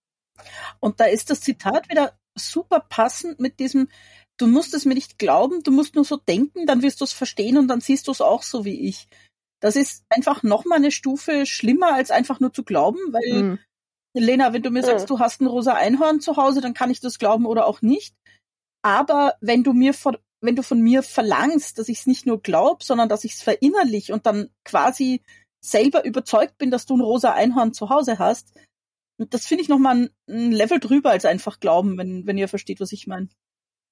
Und da ist das Zitat wieder super passend mit diesem, du musst es mir nicht glauben, du musst nur so denken, dann wirst du es verstehen und dann siehst du es auch so wie ich. Das ist einfach nochmal eine Stufe schlimmer, als einfach nur zu glauben, weil Mhm. Lena, wenn du mir Mhm. sagst, du hast ein rosa Einhorn zu Hause, dann kann ich das glauben oder auch nicht. Aber wenn du mir von, wenn du von mir verlangst, dass ich es nicht nur glaub, sondern dass ich es verinnerlich und dann quasi selber überzeugt bin, dass du ein rosa Einhorn zu Hause hast, das finde ich nochmal ein, ein Level drüber als einfach glauben, wenn, wenn ihr versteht, was ich meine.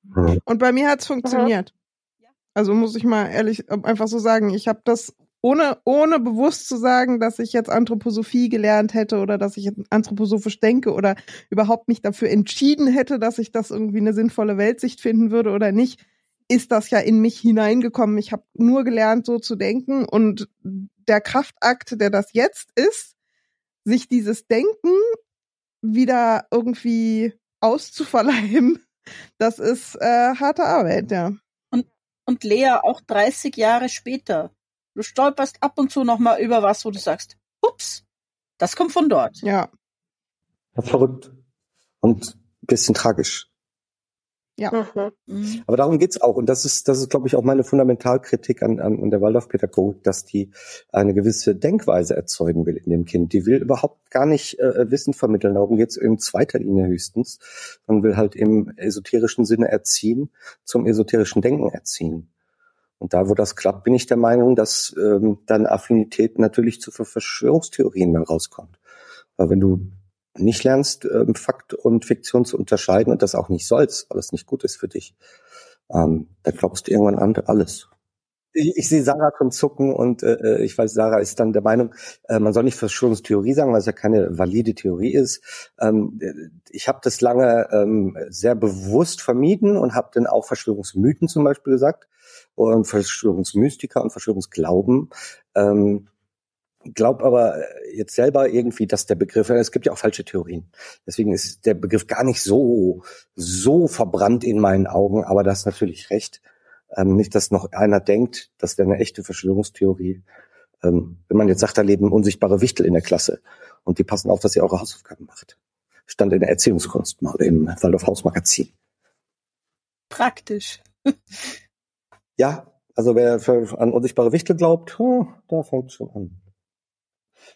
Mhm. Und bei mir hat's funktioniert. Ja. Also muss ich mal ehrlich äh, einfach so sagen, ich habe das ohne ohne bewusst zu sagen, dass ich jetzt Anthroposophie gelernt hätte oder dass ich anthroposophisch denke oder überhaupt mich dafür entschieden hätte, dass ich das irgendwie eine sinnvolle Weltsicht finden würde oder nicht, ist das ja in mich hineingekommen. Ich habe nur gelernt, so zu denken und der Kraftakt, der das jetzt ist, sich dieses Denken wieder irgendwie auszuverleihen, das ist äh, harte Arbeit, ja. Und Lea, auch 30 Jahre später, du stolperst ab und zu nochmal über was, wo du sagst, ups, das kommt von dort. Ja, Verrückt. Und ein bisschen tragisch. Mhm. Mhm. Aber darum geht's auch. Und das ist, das ist, glaube ich, auch meine Fundamentalkritik an, an, an der Waldorfpädagogik, dass die eine gewisse Denkweise erzeugen will in dem Kind. Die will überhaupt gar nicht äh, Wissen vermitteln. Darum geht's in zweiter Linie höchstens. Man will halt im esoterischen Sinne erziehen, zum esoterischen Denken erziehen. Und da, wo das klappt, bin ich der Meinung, dass ähm, dann Affinität natürlich zu Verschwörungstheorien mal rauskommt. Weil wenn du nicht lernst, ähm, Fakt und Fiktion zu unterscheiden und das auch nicht sollst, weil es nicht gut ist für dich, ähm, dann glaubst du irgendwann an alles. Ich, ich sehe Sarah schon zucken und äh, ich weiß, Sarah ist dann der Meinung, äh, man soll nicht Verschwörungstheorie sagen, weil es ja keine valide Theorie ist. Ähm, ich habe das lange ähm, sehr bewusst vermieden und habe dann auch Verschwörungsmythen zum Beispiel gesagt und Verschwörungsmystiker und Verschwörungsglauben. Ähm, glaub aber jetzt selber irgendwie, dass der Begriff, es gibt ja auch falsche Theorien. Deswegen ist der Begriff gar nicht so, so verbrannt in meinen Augen, aber das ist natürlich recht. Ähm, nicht, dass noch einer denkt, das wäre eine echte Verschwörungstheorie. Ähm, wenn man jetzt sagt, da leben unsichtbare Wichtel in der Klasse und die passen auf, dass ihr eure Hausaufgaben macht. Stand in der Erziehungskunst mal im Waldorf Hausmagazin. Praktisch. Ja, also wer für, an unsichtbare Wichtel glaubt, hm, da fängt schon an.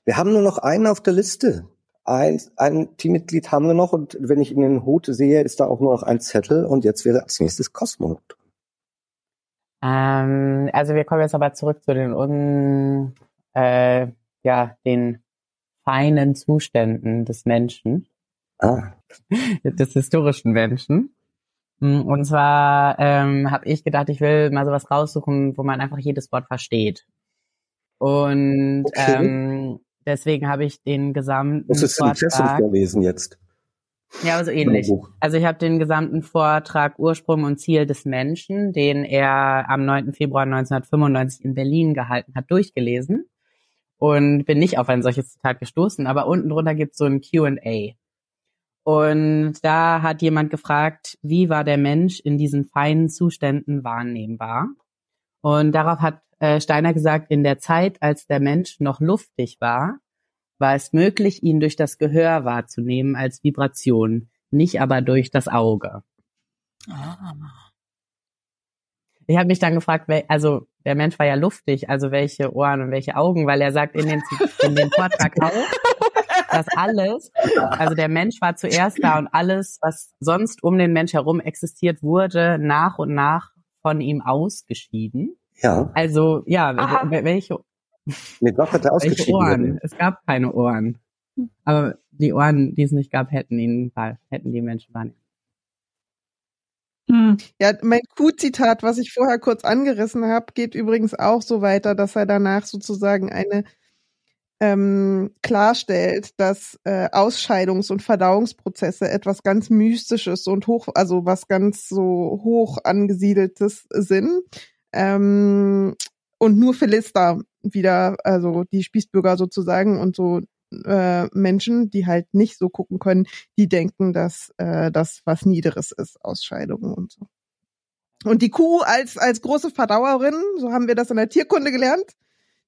Wir haben nur noch einen auf der Liste. Ein, ein Teammitglied haben wir noch und wenn ich in den Hut sehe, ist da auch nur noch ein Zettel und jetzt wäre als nächstes Cosmo. Ähm, also wir kommen jetzt aber zurück zu den un, äh, ja, den feinen Zuständen des Menschen, Ah, des historischen Menschen. Mm, Und zwar ähm, habe ich gedacht, ich will mal sowas raussuchen, wo man einfach jedes Wort versteht. Und Okay. ähm, deswegen habe ich den gesamten muss es in Impressum Vortrag. vorlesen jetzt. Ja, aber so ähnlich. Also ich habe den gesamten Vortrag Ursprung und Ziel des Menschen, den er am 9. Februar 1995 in Berlin gehalten hat, durchgelesen und bin nicht auf ein solches Zitat gestoßen, aber unten drunter gibt es so ein Q&A. Und da hat jemand gefragt, wie war der Mensch in diesen feinen Zuständen wahrnehmbar? Und darauf hat äh, Steiner gesagt, in der Zeit, als der Mensch noch luftig war, war es möglich, ihn durch das Gehör wahrzunehmen als Vibration, nicht aber durch das Auge. Ah. Ich habe mich dann gefragt, also der Mensch war ja luftig, also welche Ohren und welche Augen, weil er sagt in, den, in dem Vortrag auch, dass alles, also der Mensch war zuerst da und alles, was sonst um den Mensch herum existiert, wurde nach und nach von ihm ausgeschieden. Ja, Also ja, Aha. wel- welche, mit was hat er welche ausgeschieden? Ohren? Es gab keine Ohren. Aber die Ohren, die es nicht gab, hätten ihn, hätten die Menschen wahrnehmen. Hm. Ja, mein Q-Zitat, was ich vorher kurz angerissen habe, geht übrigens auch so weiter, dass er danach sozusagen eine ähm, klarstellt, dass äh, Ausscheidungs- und Verdauungsprozesse etwas ganz Mystisches und hoch, also was ganz so hoch angesiedeltes sind. Ähm, und nur Philister wieder, also die Spießbürger sozusagen und so äh, Menschen, die halt nicht so gucken können, die denken, dass äh, das was Niederes ist, Ausscheidungen und so. Und die Kuh als, als große Verdauerin, so haben wir das in der Tierkunde gelernt,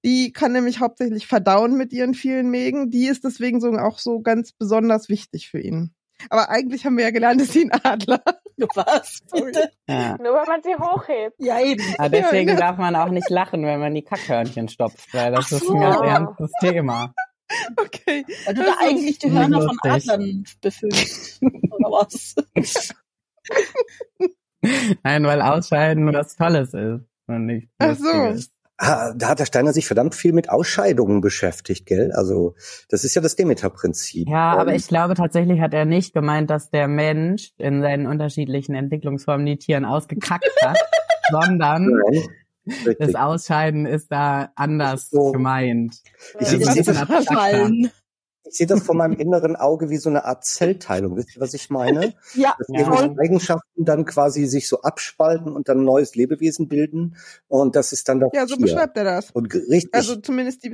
die kann nämlich hauptsächlich verdauen mit ihren vielen Mägen. Die ist deswegen so auch so ganz besonders wichtig für ihn. Aber eigentlich haben wir ja gelernt, dass sie ein Adler. Was? Bitte? Ja. Nur wenn man sie hochhebt. Ja, eben. Aber deswegen Ja, darf man auch nicht lachen, wenn man die Kackhörnchen stopft, weil das Ach ist so. ein ganz ernstes Thema. Okay. Weil du da Das ist eigentlich die Hörner von. Adlern befüllst. Oder was? Nein, weil Ausscheiden was Tolles ist und nicht Ach so. Lustiges. Ah, Da hat der Steiner sich verdammt viel mit Ausscheidungen beschäftigt, gell? Also, das ist ja das Demeter-Prinzip. Ja, aber ich glaube tatsächlich hat er nicht gemeint, dass der Mensch in seinen unterschiedlichen Entwicklungsformen die Tieren ausgekackt hat, sondern Nein, das. Ausscheiden ist da anders So. gemeint. Ich, Also ich, ich sehe das vor meinem inneren Auge wie so eine Art Zellteilung. Wisst ihr, was ich meine? Ja, Dass Ja. Eigenschaften dann quasi sich so abspalten und dann ein neues Lebewesen bilden. Und das ist dann das Ja, so Tier. beschreibt er das. Und richtig. Also zumindest die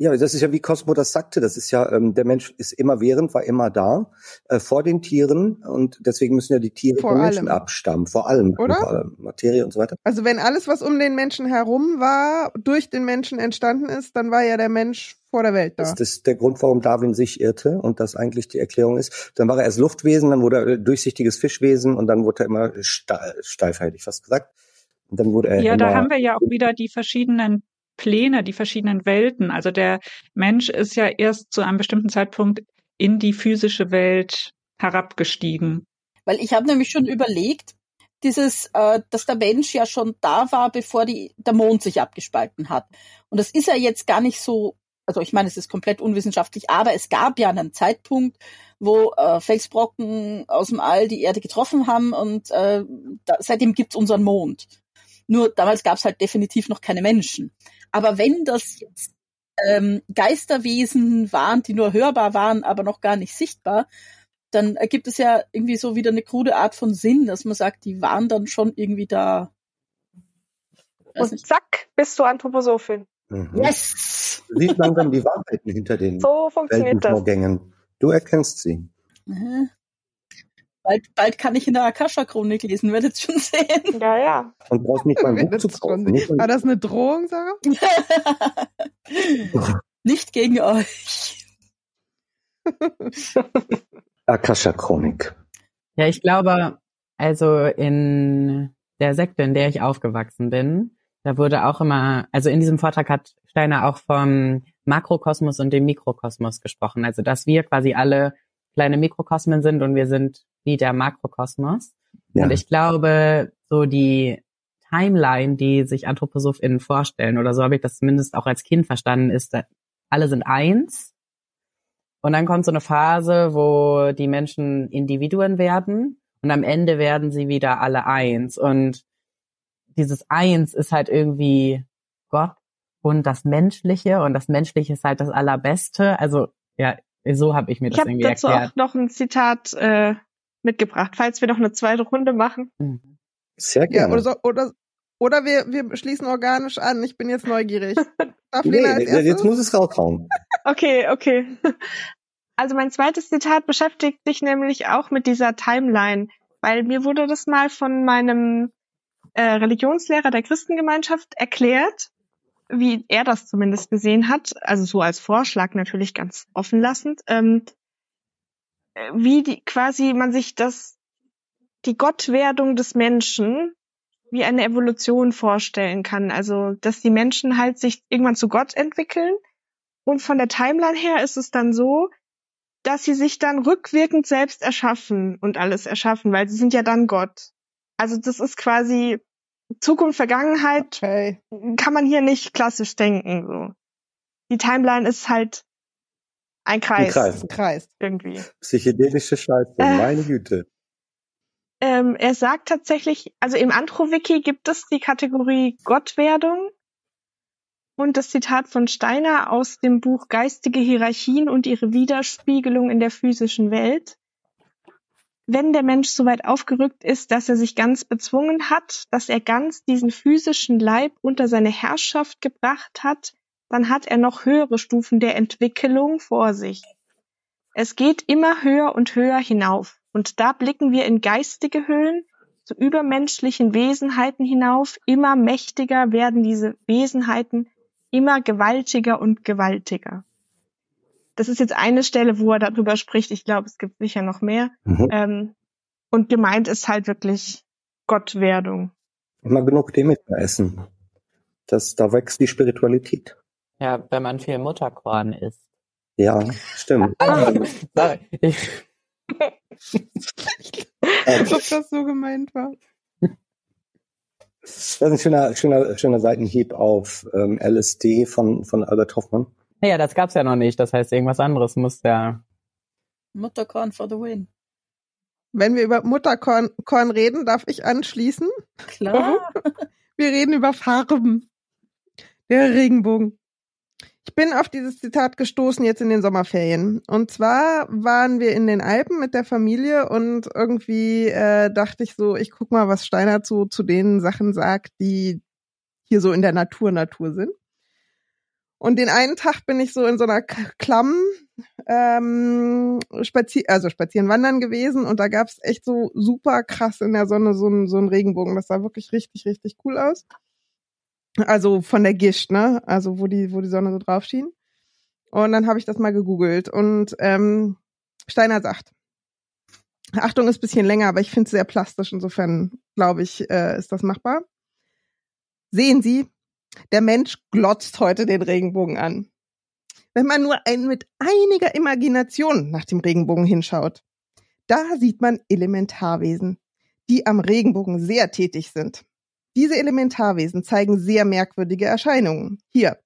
Ja, das ist ja wie Cosmo das sagte. Das ist ja, ähm, der Mensch ist immer während, war immer da, äh, vor den Tieren. Und deswegen müssen ja die Tiere Vor von Menschen allem. abstammen. Vor allem. Oder? Vor allem Materie und so weiter. Also wenn alles, was um den Menschen herum war, durch den Menschen entstanden ist, dann war ja der Mensch vor der Welt da. Das ist der Grund, warum Darwin sich irrte und das eigentlich die Erklärung ist. Dann war er erst Luftwesen, dann wurde er durchsichtiges Fischwesen und dann wurde er immer steifer, hätte ich fast gesagt. Und dann wurde er Ja, da haben wir ja auch wieder die verschiedenen Pläne, die verschiedenen Welten. Also der Mensch ist ja erst zu einem bestimmten Zeitpunkt in die physische Welt herabgestiegen. Weil ich habe nämlich schon überlegt, dieses, äh, dass der Mensch ja schon da war, bevor die, der Mond sich abgespalten hat. Und das ist ja jetzt gar nicht so, also ich meine, es ist komplett unwissenschaftlich, aber es gab ja einen Zeitpunkt, wo äh, Felsbrocken aus dem All die Erde getroffen haben und äh, da, seitdem gibt's unseren Mond. Nur damals gab's halt definitiv noch keine Menschen. Aber wenn das jetzt ähm, Geisterwesen waren, die nur hörbar waren, aber noch gar nicht sichtbar, dann ergibt es ja irgendwie so wieder eine krude Art von Sinn, dass man sagt, die waren dann schon irgendwie da. Und nicht. zack, bist du Anthroposophin. Mhm. Yes! sieht langsam die Wahrheiten hinter den So funktioniert das. Du erkennst sie. Bald, bald kann ich in der Akasha-Chronik lesen, werdet schon sehen. Ja, ja. Und brauchst nicht mal ein Buch zu kaufen. War das eine Drohung, Sarah? Nicht gegen euch. Akasha-Chronik. Ja, ich glaube, also in der Sekte, in der ich aufgewachsen bin, da wurde auch immer, also in diesem Vortrag hat Steiner auch vom Makrokosmos und dem Mikrokosmos gesprochen. Also dass wir quasi alle kleine Mikrokosmen sind und wir sind wie der Makrokosmos. Ja. Und ich glaube, so die Timeline, die sich AnthroposophInnen vorstellen, oder so habe ich das zumindest auch als Kind verstanden, ist, dass alle sind eins. Und dann kommt so eine Phase, wo die Menschen Individuen werden und am Ende werden sie wieder alle eins. Und dieses Eins ist halt irgendwie Gott und das Menschliche und das Menschliche ist halt das Allerbeste. Also ja, so habe ich mir Ich das habe irgendwie dazu erklärt. auch noch ein Zitat äh, mitgebracht, falls wir noch eine zweite Runde machen. Mhm. Sehr Ja, gerne. oder so, oder, oder wir, wir schließen organisch an. Ich bin jetzt neugierig. Darf nee, jetzt muss es raushauen. Okay, okay. Also mein zweites Zitat beschäftigt sich nämlich auch mit dieser Timeline, weil mir wurde das mal von meinem äh, Religionslehrer der Christengemeinschaft erklärt, wie er das zumindest gesehen hat, also so als Vorschlag natürlich ganz offen lassend, ähm, äh, wie die quasi man sich das die Gottwerdung des Menschen wie eine Evolution vorstellen kann. Also, dass die Menschen halt sich irgendwann zu Gott entwickeln und von der Timeline her ist es dann so, dass sie sich dann rückwirkend selbst erschaffen und alles erschaffen, weil sie sind ja dann Gott. Also das ist quasi Zukunft, Vergangenheit Okay. kann man hier nicht klassisch denken. So. Die Timeline ist halt ein Kreis, Kreis. Das ist ein Kreis. irgendwie. Psychedelische Scheiße, Äh. meine Güte. Ähm, er sagt tatsächlich, also im Antro-Wiki gibt es die Kategorie Gottwerdung und das Zitat von Steiner aus dem Buch Geistige Hierarchien und ihre Widerspiegelung in der physischen Welt wenn der Mensch so weit aufgerückt ist, dass er sich ganz bezwungen hat, dass er ganz diesen physischen Leib unter seine Herrschaft gebracht hat, dann hat er noch höhere Stufen der Entwicklung vor sich. Es geht immer höher und höher hinauf. Und da blicken wir in geistige Höhlen, zu übermenschlichen Wesenheiten hinauf. Immer mächtiger werden diese Wesenheiten, immer gewaltiger und gewaltiger. Das ist jetzt eine Stelle, wo er darüber spricht. Ich glaube, es gibt sicher noch mehr. Mhm. Ähm, und gemeint ist halt wirklich Gottwerdung. Immer genug Demeter essen. Das, da wächst die Spiritualität. Ja, wenn man viel Mutterkorn isst. Ja, stimmt. Sorry. Ich, Als ob das so gemeint war. Das ist ein schöner, schöner, schöner Seitenhieb auf ähm, LSD von, von Albert Hoffmann. naja, das gab's ja noch nicht. Das heißt, irgendwas anderes muss ja. Mutterkorn for the win. Wenn wir über Mutterkorn Korn reden, darf ich anschließen. Klar. Wir reden über Farben. Der Regenbogen. Ich bin auf dieses Zitat gestoßen jetzt in den Sommerferien. Und zwar waren wir in den Alpen mit der Familie und irgendwie äh, dachte ich so, ich guck mal, was Steinert so zu den Sachen sagt, die hier so in der Natur Natur sind. Und den einen Tag bin ich so in so einer Klamm ähm, spazier also spazieren wandern gewesen und da gab's echt so super krass in der Sonne so ein, so ein Regenbogen. Das sah wirklich richtig, richtig cool aus. Also von der Gischt, ne? Also wo die, wo die Sonne so drauf schien. Und dann habe ich das mal gegoogelt und ähm, Steiner sagt, Achtung ist bisschen länger, aber ich finde es sehr plastisch, insofern glaube ich, äh, ist das machbar. Sehen Sie, der Mensch glotzt heute den Regenbogen an. Wenn man nur ein, mit einiger Imagination nach dem Regenbogen hinschaut, da sieht man Elementarwesen, die am Regenbogen sehr tätig sind. Diese Elementarwesen zeigen sehr merkwürdige Erscheinungen. Hier,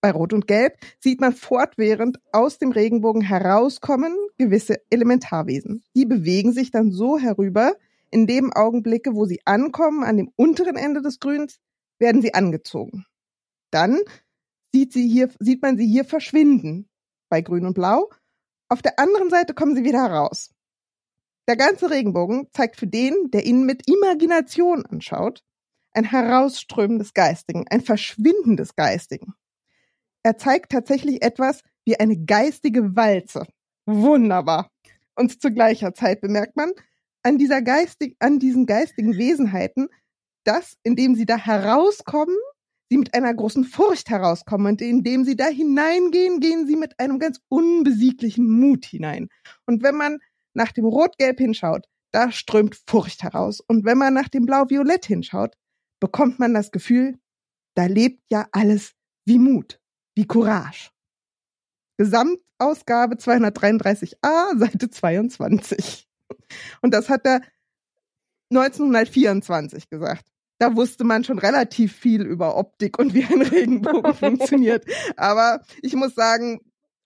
bei Rot und Gelb sieht man fortwährend aus dem Regenbogen herauskommen gewisse Elementarwesen. Die bewegen sich dann so herüber, in dem Augenblicke, wo sie ankommen, an dem unteren Ende des Grüns, werden sie angezogen. Dann sieht, sie hier, sieht man sie hier verschwinden bei Grün und Blau. Auf der anderen Seite kommen sie wieder heraus. Der ganze Regenbogen zeigt für den, der ihn mit Imagination anschaut, ein Herausströmen des Geistigen, ein Verschwinden des Geistigen. Er zeigt tatsächlich etwas wie eine geistige Walze. Wunderbar. Und zu gleicher Zeit bemerkt man an dieser geistig, an diesen geistigen Wesenheiten, dass, indem sie da herauskommen, sie mit einer großen Furcht herauskommen und indem sie da hineingehen, gehen sie mit einem ganz unbesieglichen Mut hinein. Und wenn man nach dem Rot-Gelb hinschaut, da strömt Furcht heraus. Und wenn man nach dem Blau-Violett hinschaut, bekommt man das Gefühl, da lebt ja alles wie Mut, wie Courage. Gesamtausgabe 233a, Seite 22. Und das hat er 1924 gesagt. Da wusste man schon relativ viel über Optik und wie ein Regenbogen funktioniert. Aber ich muss sagen,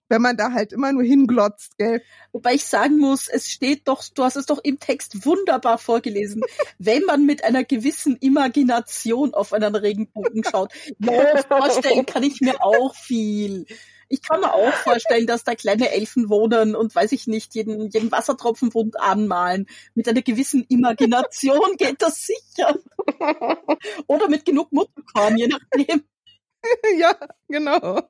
wenn man da halt immer nur hinglotzt, gell? Wobei ich sagen muss, es steht doch, du hast es doch im Text wunderbar vorgelesen, wenn man mit einer gewissen Imagination auf einen Regenbogen schaut. Ja, vorstellen kann ich mir auch viel. Ich kann mir auch vorstellen, dass da kleine Elfen wohnen und weiß ich nicht, jeden, jeden Wassertropfen bunt anmalen. Mit einer gewissen Imagination geht das sicher. Oder mit genug Mutterkorn, je nachdem. ja, genau.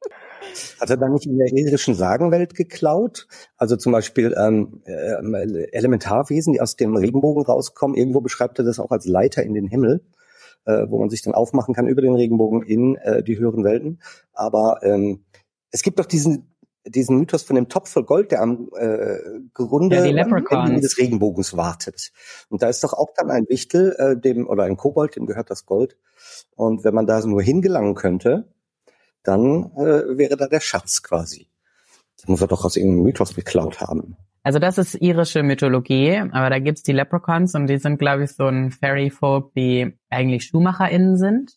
Hat er dann nicht in der irischen Sagenwelt geklaut? Also zum Beispiel ähm, äh, Elementarwesen, die aus dem Regenbogen rauskommen. Irgendwo beschreibt er das auch als Leiter in den Himmel, äh, wo man sich dann aufmachen kann über den Regenbogen in äh, die höheren Welten. Aber ähm, es gibt doch diesen diesen Mythos von dem Topf voll Gold, der am äh, Grunde Ja, am. Ende des Regenbogens wartet. Und da ist doch auch dann ein Wichtel, äh, dem oder ein Kobold, dem gehört das Gold. Und wenn man da nur hingelangen könnte, dann äh, wäre da der Schatz quasi. Das muss er doch aus irgendeinem Mythos geklaut haben. Also das ist irische Mythologie, aber da gibt's die Leprechauns und die sind, glaube ich, so ein Fairy-Folk, die eigentlich SchuhmacherInnen sind.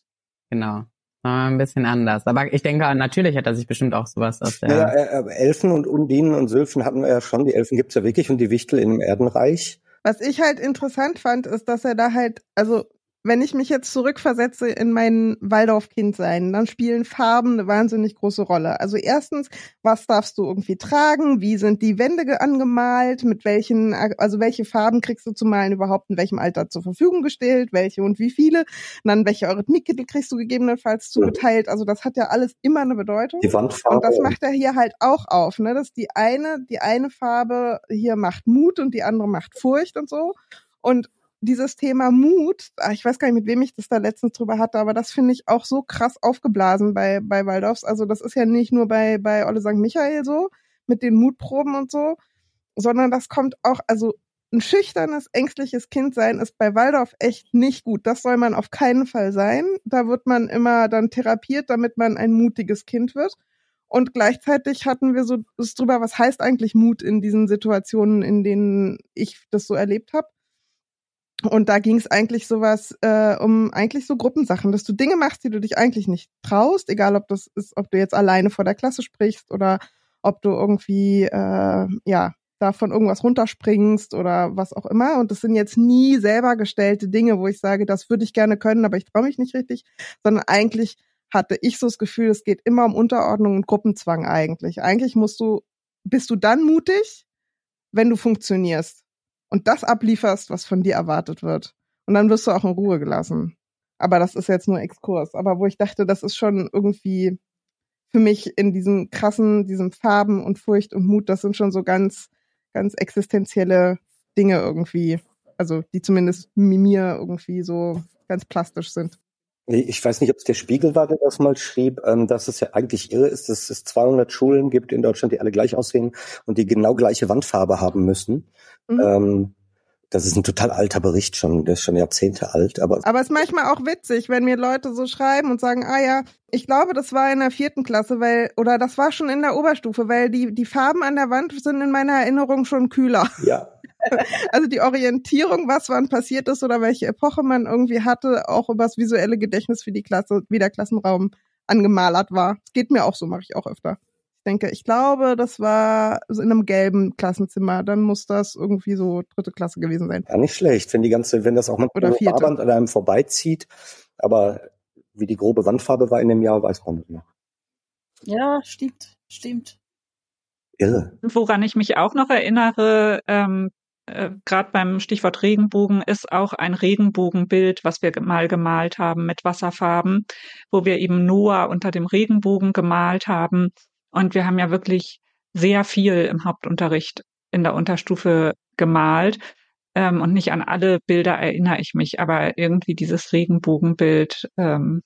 Genau. Ein bisschen anders. Aber ich denke, natürlich hat er sich bestimmt auch sowas aus der... Naja, äh, äh, Elfen und Undinen und Sylphen hatten wir ja schon. Die Elfen gibt's ja wirklich und die Wichtel im Erdenreich. Was ich halt interessant fand, ist, dass er da halt, also wenn ich mich jetzt zurückversetze in mein Waldorf-Kindsein, dann spielen Farben eine wahnsinnig große Rolle. Also erstens, was darfst du irgendwie tragen? Wie sind die Wände angemalt? Mit welchen, also welche Farben kriegst du zu malen überhaupt in welchem Alter zur Verfügung gestellt? Welche und wie viele? Und dann welche Eurythmikkittel kriegst du gegebenenfalls zugeteilt? Also das hat ja alles immer eine Bedeutung. Die Wandfarbe. Und das macht er hier halt auch auf, ne? Dass die eine, die eine Farbe hier macht Mut und die andere macht Furcht und so. Und dieses Thema Mut, ah, ich weiß gar nicht, mit wem ich das da letztens drüber hatte, aber das finde ich auch so krass aufgeblasen bei, bei Waldorfs. Also das ist ja nicht nur bei, bei Olle St. Michael so, mit den Mutproben und so, sondern das kommt auch, also ein schüchternes, ängstliches Kind sein ist bei Waldorf echt nicht gut. Das soll man auf keinen Fall sein. Da wird man immer dann therapiert, damit man ein mutiges Kind wird. Und gleichzeitig hatten wir so das drüber, was heißt eigentlich Mut in diesen Situationen, in denen ich das so erlebt habe. Und da ging es eigentlich sowas äh, um eigentlich so Gruppensachen, dass du Dinge machst, die du dich eigentlich nicht traust, egal ob das ist, ob du jetzt alleine vor der Klasse sprichst oder ob du irgendwie äh, ja davon irgendwas runterspringst oder was auch immer. Und das sind jetzt nie selber gestellte Dinge, wo ich sage, das würde ich gerne können, aber ich traue mich nicht richtig, sondern eigentlich hatte ich so das Gefühl, es geht immer um Unterordnung und Gruppenzwang eigentlich. Eigentlich musst du, bist du dann mutig, wenn du funktionierst und das ablieferst, was von dir erwartet wird. Und dann wirst du auch in Ruhe gelassen. Aber das ist jetzt nur Exkurs. Aber wo ich dachte, das ist schon irgendwie für mich in diesem krassen, diesem Farben und Furcht und Mut, das sind schon so ganz, ganz existenzielle Dinge irgendwie. Also die zumindest mir irgendwie so ganz plastisch sind. Ich weiß nicht, ob es der Spiegel war, der das mal schrieb, ähm, dass es ja eigentlich irre ist, dass es 200 Schulen gibt in Deutschland, die alle gleich aussehen und die genau gleiche Wandfarbe haben müssen. Mhm. Ähm, das ist ein total alter Bericht schon, der ist schon Jahrzehnte alt. Aber, aber es ist manchmal auch witzig, wenn mir Leute so schreiben und sagen, ah ja, ich glaube, das war in der vierten Klasse, weil, oder das war schon in der Oberstufe, weil die, die Farben an der Wand sind in meiner Erinnerung schon kühler. Ja. Also die Orientierung, was wann passiert ist oder welche Epoche man irgendwie hatte, auch über das visuelle Gedächtnis für die Klasse, wie der Klassenraum angemalert war. Das geht mir auch so, mache ich auch öfter denke, ich glaube, das war in einem gelben Klassenzimmer. Dann muss das irgendwie so dritte Klasse gewesen sein. Ja, nicht schlecht, wenn die ganze, wenn das auch mal Oder Farband an einem vorbeizieht. Aber wie die grobe Wandfarbe war in dem Jahr, weiß man nicht mehr. Ja, stimmt, stimmt. Irre. Woran ich mich auch noch erinnere, ähm, äh, gerade beim Stichwort Regenbogen, ist auch ein Regenbogenbild, was wir mal gemalt haben mit Wasserfarben, wo wir eben Noah unter dem Regenbogen gemalt haben. Und wir haben ja wirklich sehr viel im Hauptunterricht in der Unterstufe gemalt. Ähm, und nicht an alle Bilder erinnere ich mich, aber irgendwie dieses Regenbogenbild, ähm,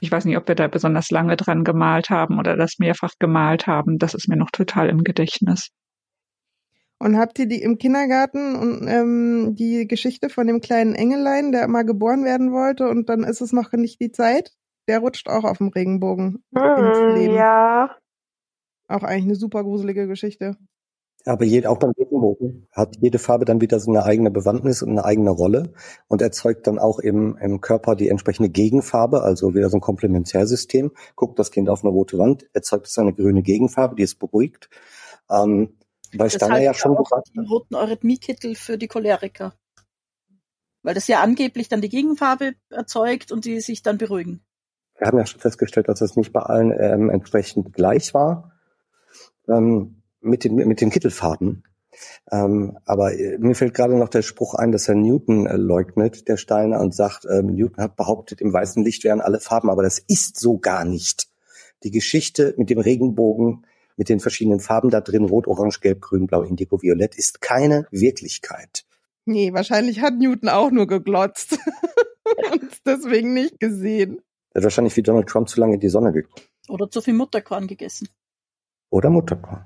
ich weiß nicht, ob wir da besonders lange dran gemalt haben oder das mehrfach gemalt haben, das ist mir noch total im Gedächtnis. Und habt ihr die im Kindergarten und ähm, die Geschichte von dem kleinen Engelein, der immer geboren werden wollte und dann ist es noch nicht die Zeit? Der rutscht auch auf dem Regenbogen hm, ins Leben. Ja, auch eigentlich eine super gruselige Geschichte. Aber jed, auch beim Regenbogen hat jede Farbe dann wieder so eine eigene Bewandtnis und eine eigene Rolle und erzeugt dann auch im, im Körper die entsprechende Gegenfarbe, also wieder so ein Komplementärsystem. Guckt das Kind auf eine rote Wand, erzeugt es eine grüne Gegenfarbe, die es beruhigt. Ähm, weil Steiner ja schon gesagt den roten Eurythmiekittel für die Choleriker. Weil das ja angeblich dann die Gegenfarbe erzeugt und die sich dann beruhigen. Wir haben ja schon festgestellt, dass das nicht bei allen ähm, entsprechend gleich war ähm, mit, den, mit den Kittelfarben. Ähm, aber äh, mir fällt gerade noch der Spruch ein, dass Herr Newton äh, leugnet, der Steiner, und sagt, ähm, Newton hat behauptet, im weißen Licht wären alle Farben, aber das ist so gar nicht. Die Geschichte mit dem Regenbogen, mit den verschiedenen Farben da drin, rot, orange, gelb, grün, blau, indigo, violett, ist keine Wirklichkeit. Nee, wahrscheinlich hat Newton auch nur geglotzt und deswegen nicht gesehen. Er hat wahrscheinlich wie Donald Trump zu lange in die Sonne geguckt. Oder zu viel Mutterkorn gegessen oder Mutterkorn.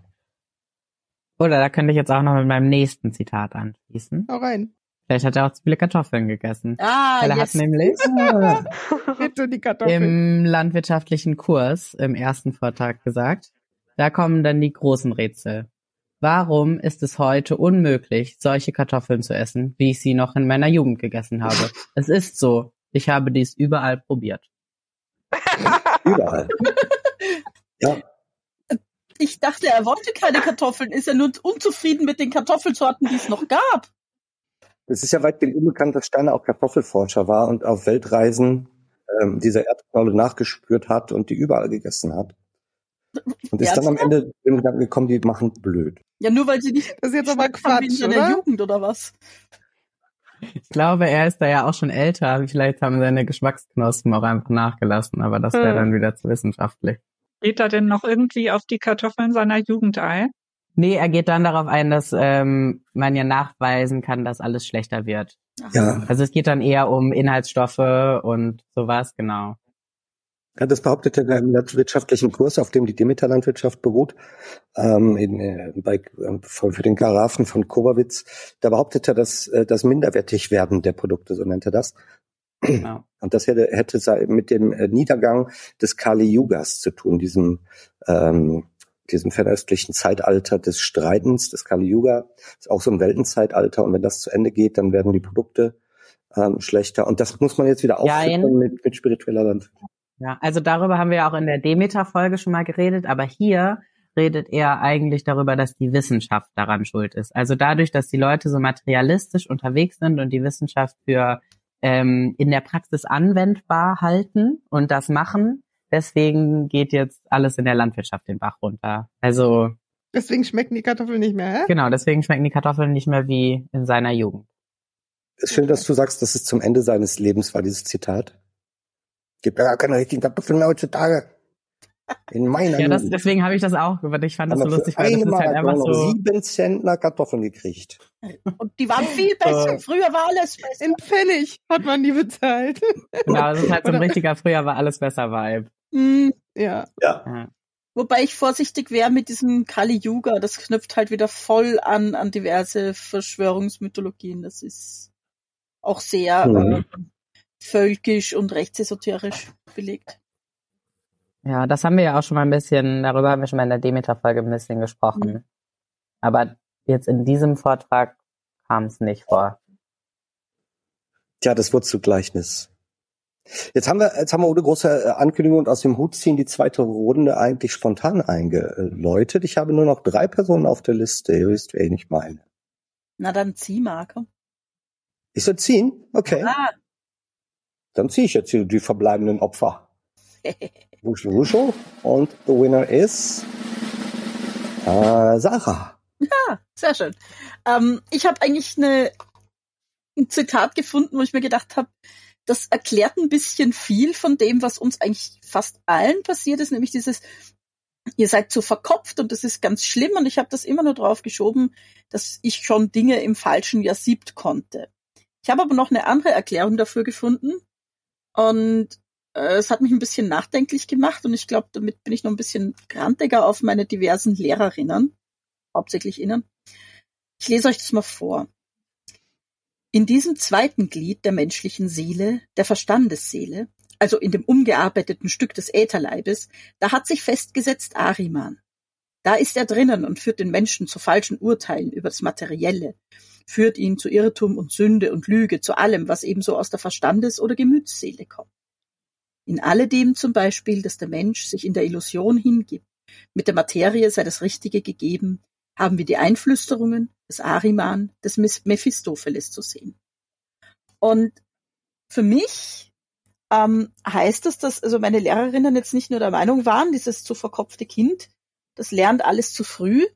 Oder da könnte ich jetzt auch noch mit meinem nächsten Zitat anschließen. Hau rein. Vielleicht hat er auch zu viele Kartoffeln gegessen. Ah, Weil er yes. hat nämlich Bitte die Kartoffeln. im landwirtschaftlichen Kurs im ersten Vortrag gesagt, da kommen dann die großen Rätsel. Warum ist es heute unmöglich, solche Kartoffeln zu essen, wie ich sie noch in meiner Jugend gegessen habe? es ist so. Ich habe dies überall probiert. Überall. ja, ich dachte, er wollte keine Kartoffeln. Ist er nun unzufrieden mit den Kartoffelsorten, die es noch gab? Es ist ja weitgehend unbekannt, dass Steiner auch Kartoffelforscher war und auf Weltreisen ähm, diese Erdknolle nachgespürt hat und die überall gegessen hat. Und ist dann am Ende im Gedanken gekommen, die machen blöd. Ja, nur weil sie nicht Das ist jetzt aber in Quatsch, seiner oder? Jugend oder was? Ich glaube, er ist da ja auch schon älter. Vielleicht haben seine Geschmacksknospen auch einfach nachgelassen, aber das wäre Hm. dann wieder zu wissenschaftlich. Geht er denn noch irgendwie auf die Kartoffeln seiner Jugend ein? Nee, er geht dann darauf ein, dass ähm, man ja nachweisen kann, dass alles schlechter wird. Ja, Also es geht dann eher um Inhaltsstoffe und sowas, genau. Ja, das behauptet er im landwirtschaftlichen Kurs, auf dem die Demeter-Landwirtschaft beruht, ähm, in, äh, bei, äh, für den Garafen von Kobawitz. Da behauptet er, dass äh, das Minderwertigwerden der Produkte, so nennt er das. genau. Und das hätte, hätte mit dem äh, Niedergang des Kali-Yugas zu tun, diesem, ähm, diesem fernöstlichen Zeitalter des Streitens. Das Kali-Yuga ist auch so ein Weltenzeitalter. Und wenn das zu Ende geht, dann werden die Produkte ähm, schlechter. Und das muss man jetzt wieder aufführen mit, mit spiritueller Landwirtschaft. Ja, also darüber haben wir ja auch in der Demeter-Folge schon mal geredet, aber hier redet er eigentlich darüber, dass die Wissenschaft daran schuld ist. Also dadurch, dass die Leute so materialistisch unterwegs sind und die Wissenschaft für ähm, in der Praxis anwendbar halten und das machen, deswegen geht jetzt alles in der Landwirtschaft den Bach runter. Also Deswegen schmecken die Kartoffeln nicht mehr, hä? genau, deswegen schmecken die Kartoffeln nicht mehr wie in seiner Jugend. Ist schön, dass du sagst, dass es zum Ende seines Lebens war, dieses Zitat. Gibt ja gar keine richtigen Kartoffeln mehr heutzutage. In meiner Ja, das, deswegen habe ich das auch, aber ich fand das so lustig, weil das ist halt einfach so. sieben Zentner Kartoffeln gekriegt. Und die waren viel besser. Früher war alles besser. In Pfennig hat man die bezahlt. Genau, das ist halt so ein richtiger früher war alles besser Vibe. Mm, Ja. Ja. Ja. Wobei ich vorsichtig wäre mit diesem Kali Yuga. Das knüpft halt wieder voll an, an diverse Verschwörungsmythologien. Das ist auch sehr Mhm. äh, völkisch und rechtsesoterisch belegt. Ja, das haben wir ja auch schon mal ein bisschen, darüber haben wir schon mal in der Demeter-Folge ein bisschen gesprochen. Mhm. Aber jetzt in diesem Vortrag kam es nicht vor. Tja, das Wurzelgleichnis. Jetzt haben wir, jetzt haben wir ohne große äh, Ankündigung und aus dem Hut ziehen die zweite Runde eigentlich spontan eingeläutet. Ich habe nur noch drei Personen auf der Liste. Ihr wisst, wer ich nicht meine. Na dann zieh, Marco. Ich soll ziehen? Okay. Ah, Dann ziehe ich jetzt die, die verbleibenden Opfer. Wuschu Wuschu. Und the winner is äh, Sarah. sehr schön. Ähm, ich habe eigentlich eine, ein Zitat gefunden, wo ich mir gedacht habe, das erklärt ein bisschen viel von dem, was uns eigentlich fast allen passiert ist, nämlich dieses, ihr seid so verkopft und das ist ganz schlimm und ich habe das immer nur drauf geschoben, dass ich schon Dinge im falschen Jahr siebt konnte. Ich habe aber noch eine andere Erklärung dafür gefunden und äh, es hat mich ein bisschen nachdenklich gemacht und ich glaube, damit bin ich noch ein bisschen grantiger auf meine diversen Lehrerinnen, hauptsächlich innen. Ich lese euch das mal vor. In diesem zweiten Glied der menschlichen Seele, der Verstandesseele, also in dem umgearbeiteten Stück des Ätherleibes, da hat sich festgesetzt Ariman. Da ist er drinnen und führt den Menschen zu falschen Urteilen über das Materielle, führt ihn zu Irrtum und Sünde und Lüge, zu allem, was ebenso aus der Verstandes- oder Gemütsseele kommt. In alledem zum Beispiel, dass der Mensch sich in der Illusion hingibt, mit der Materie sei das Richtige gegeben, haben wir die Einflüsterungen des Ariman, des Mephistopheles zu sehen. Und für mich ähm, heißt das, dass also meine Lehrerinnen jetzt nicht nur der Meinung waren, dieses zu verkopfte Kind, das lernt alles zu früh,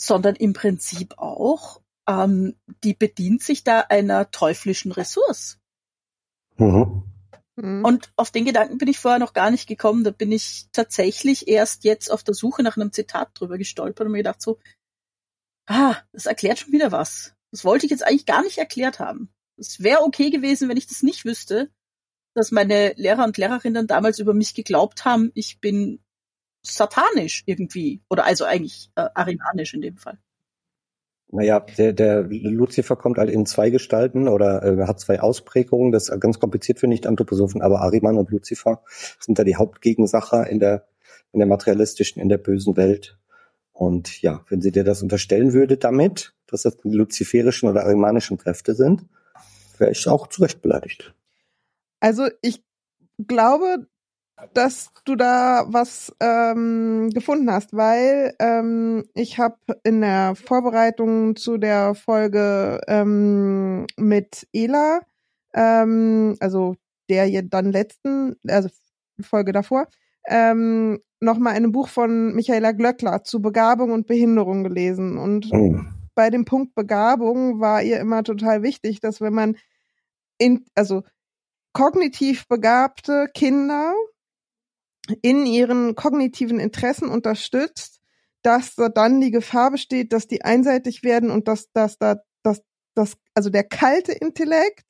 sondern im Prinzip auch, ähm, die bedient sich da einer teuflischen Ressource. Mhm. Mhm. Und auf den Gedanken bin ich vorher noch gar nicht gekommen. Da bin ich tatsächlich erst jetzt auf der Suche nach einem Zitat drüber gestolpert und mir gedacht so, ah, das erklärt schon wieder was. Das wollte ich jetzt eigentlich gar nicht erklärt haben. Es wäre okay gewesen, wenn ich das nicht wüsste, dass meine Lehrer und Lehrerinnen damals über mich geglaubt haben, ich bin satanisch irgendwie. Oder also eigentlich äh, arimanisch in dem Fall. Naja, der, der Lucifer kommt halt in zwei Gestalten oder äh, hat zwei Ausprägungen. Das ist ganz kompliziert für Nicht-Anthroposophen, aber Ariman und Lucifer sind da die Hauptgegensacher in der, in der materialistischen, in der bösen Welt. Und ja, wenn sie dir das unterstellen würde damit, dass das die luziferischen oder arimanischen Kräfte sind, wäre ich auch zu Recht beleidigt. Also ich glaube, dass du da was ähm, gefunden hast, weil ähm, ich habe in der Vorbereitung zu der Folge ähm, mit Ela, ähm, also der hier dann letzten, also Folge davor, ähm, nochmal ein Buch von Michaela Glöckler zu Begabung und Behinderung gelesen. Und Oh. bei dem Punkt Begabung war ihr immer total wichtig, dass wenn man in, also kognitiv begabte Kinder in ihren kognitiven Interessen unterstützt, dass da dann die Gefahr besteht, dass die einseitig werden und dass, dass da, dass, dass, also der kalte Intellekt,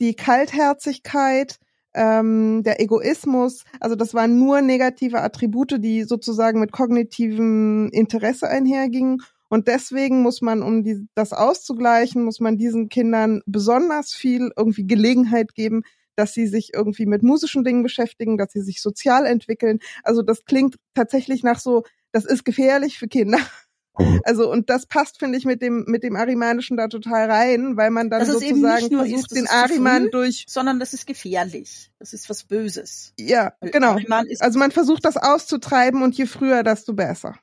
die Kaltherzigkeit, ähm, der Egoismus, also das waren nur negative Attribute, die sozusagen mit kognitivem Interesse einhergingen. Und deswegen muss man, um die, das auszugleichen, muss man diesen Kindern besonders viel irgendwie Gelegenheit geben, dass sie sich irgendwie mit musischen Dingen beschäftigen, dass sie sich sozial entwickeln. Also das klingt tatsächlich nach so, das ist gefährlich für Kinder. Mhm. Also und das passt, finde ich, mit dem mit dem Arimanischen da total rein, weil man dann sozusagen nicht nur versucht, ist, das den Ariman früh, durch sondern das ist gefährlich. Das ist was Böses. ja genau. Also man versucht das auszutreiben und je früher, desto besser.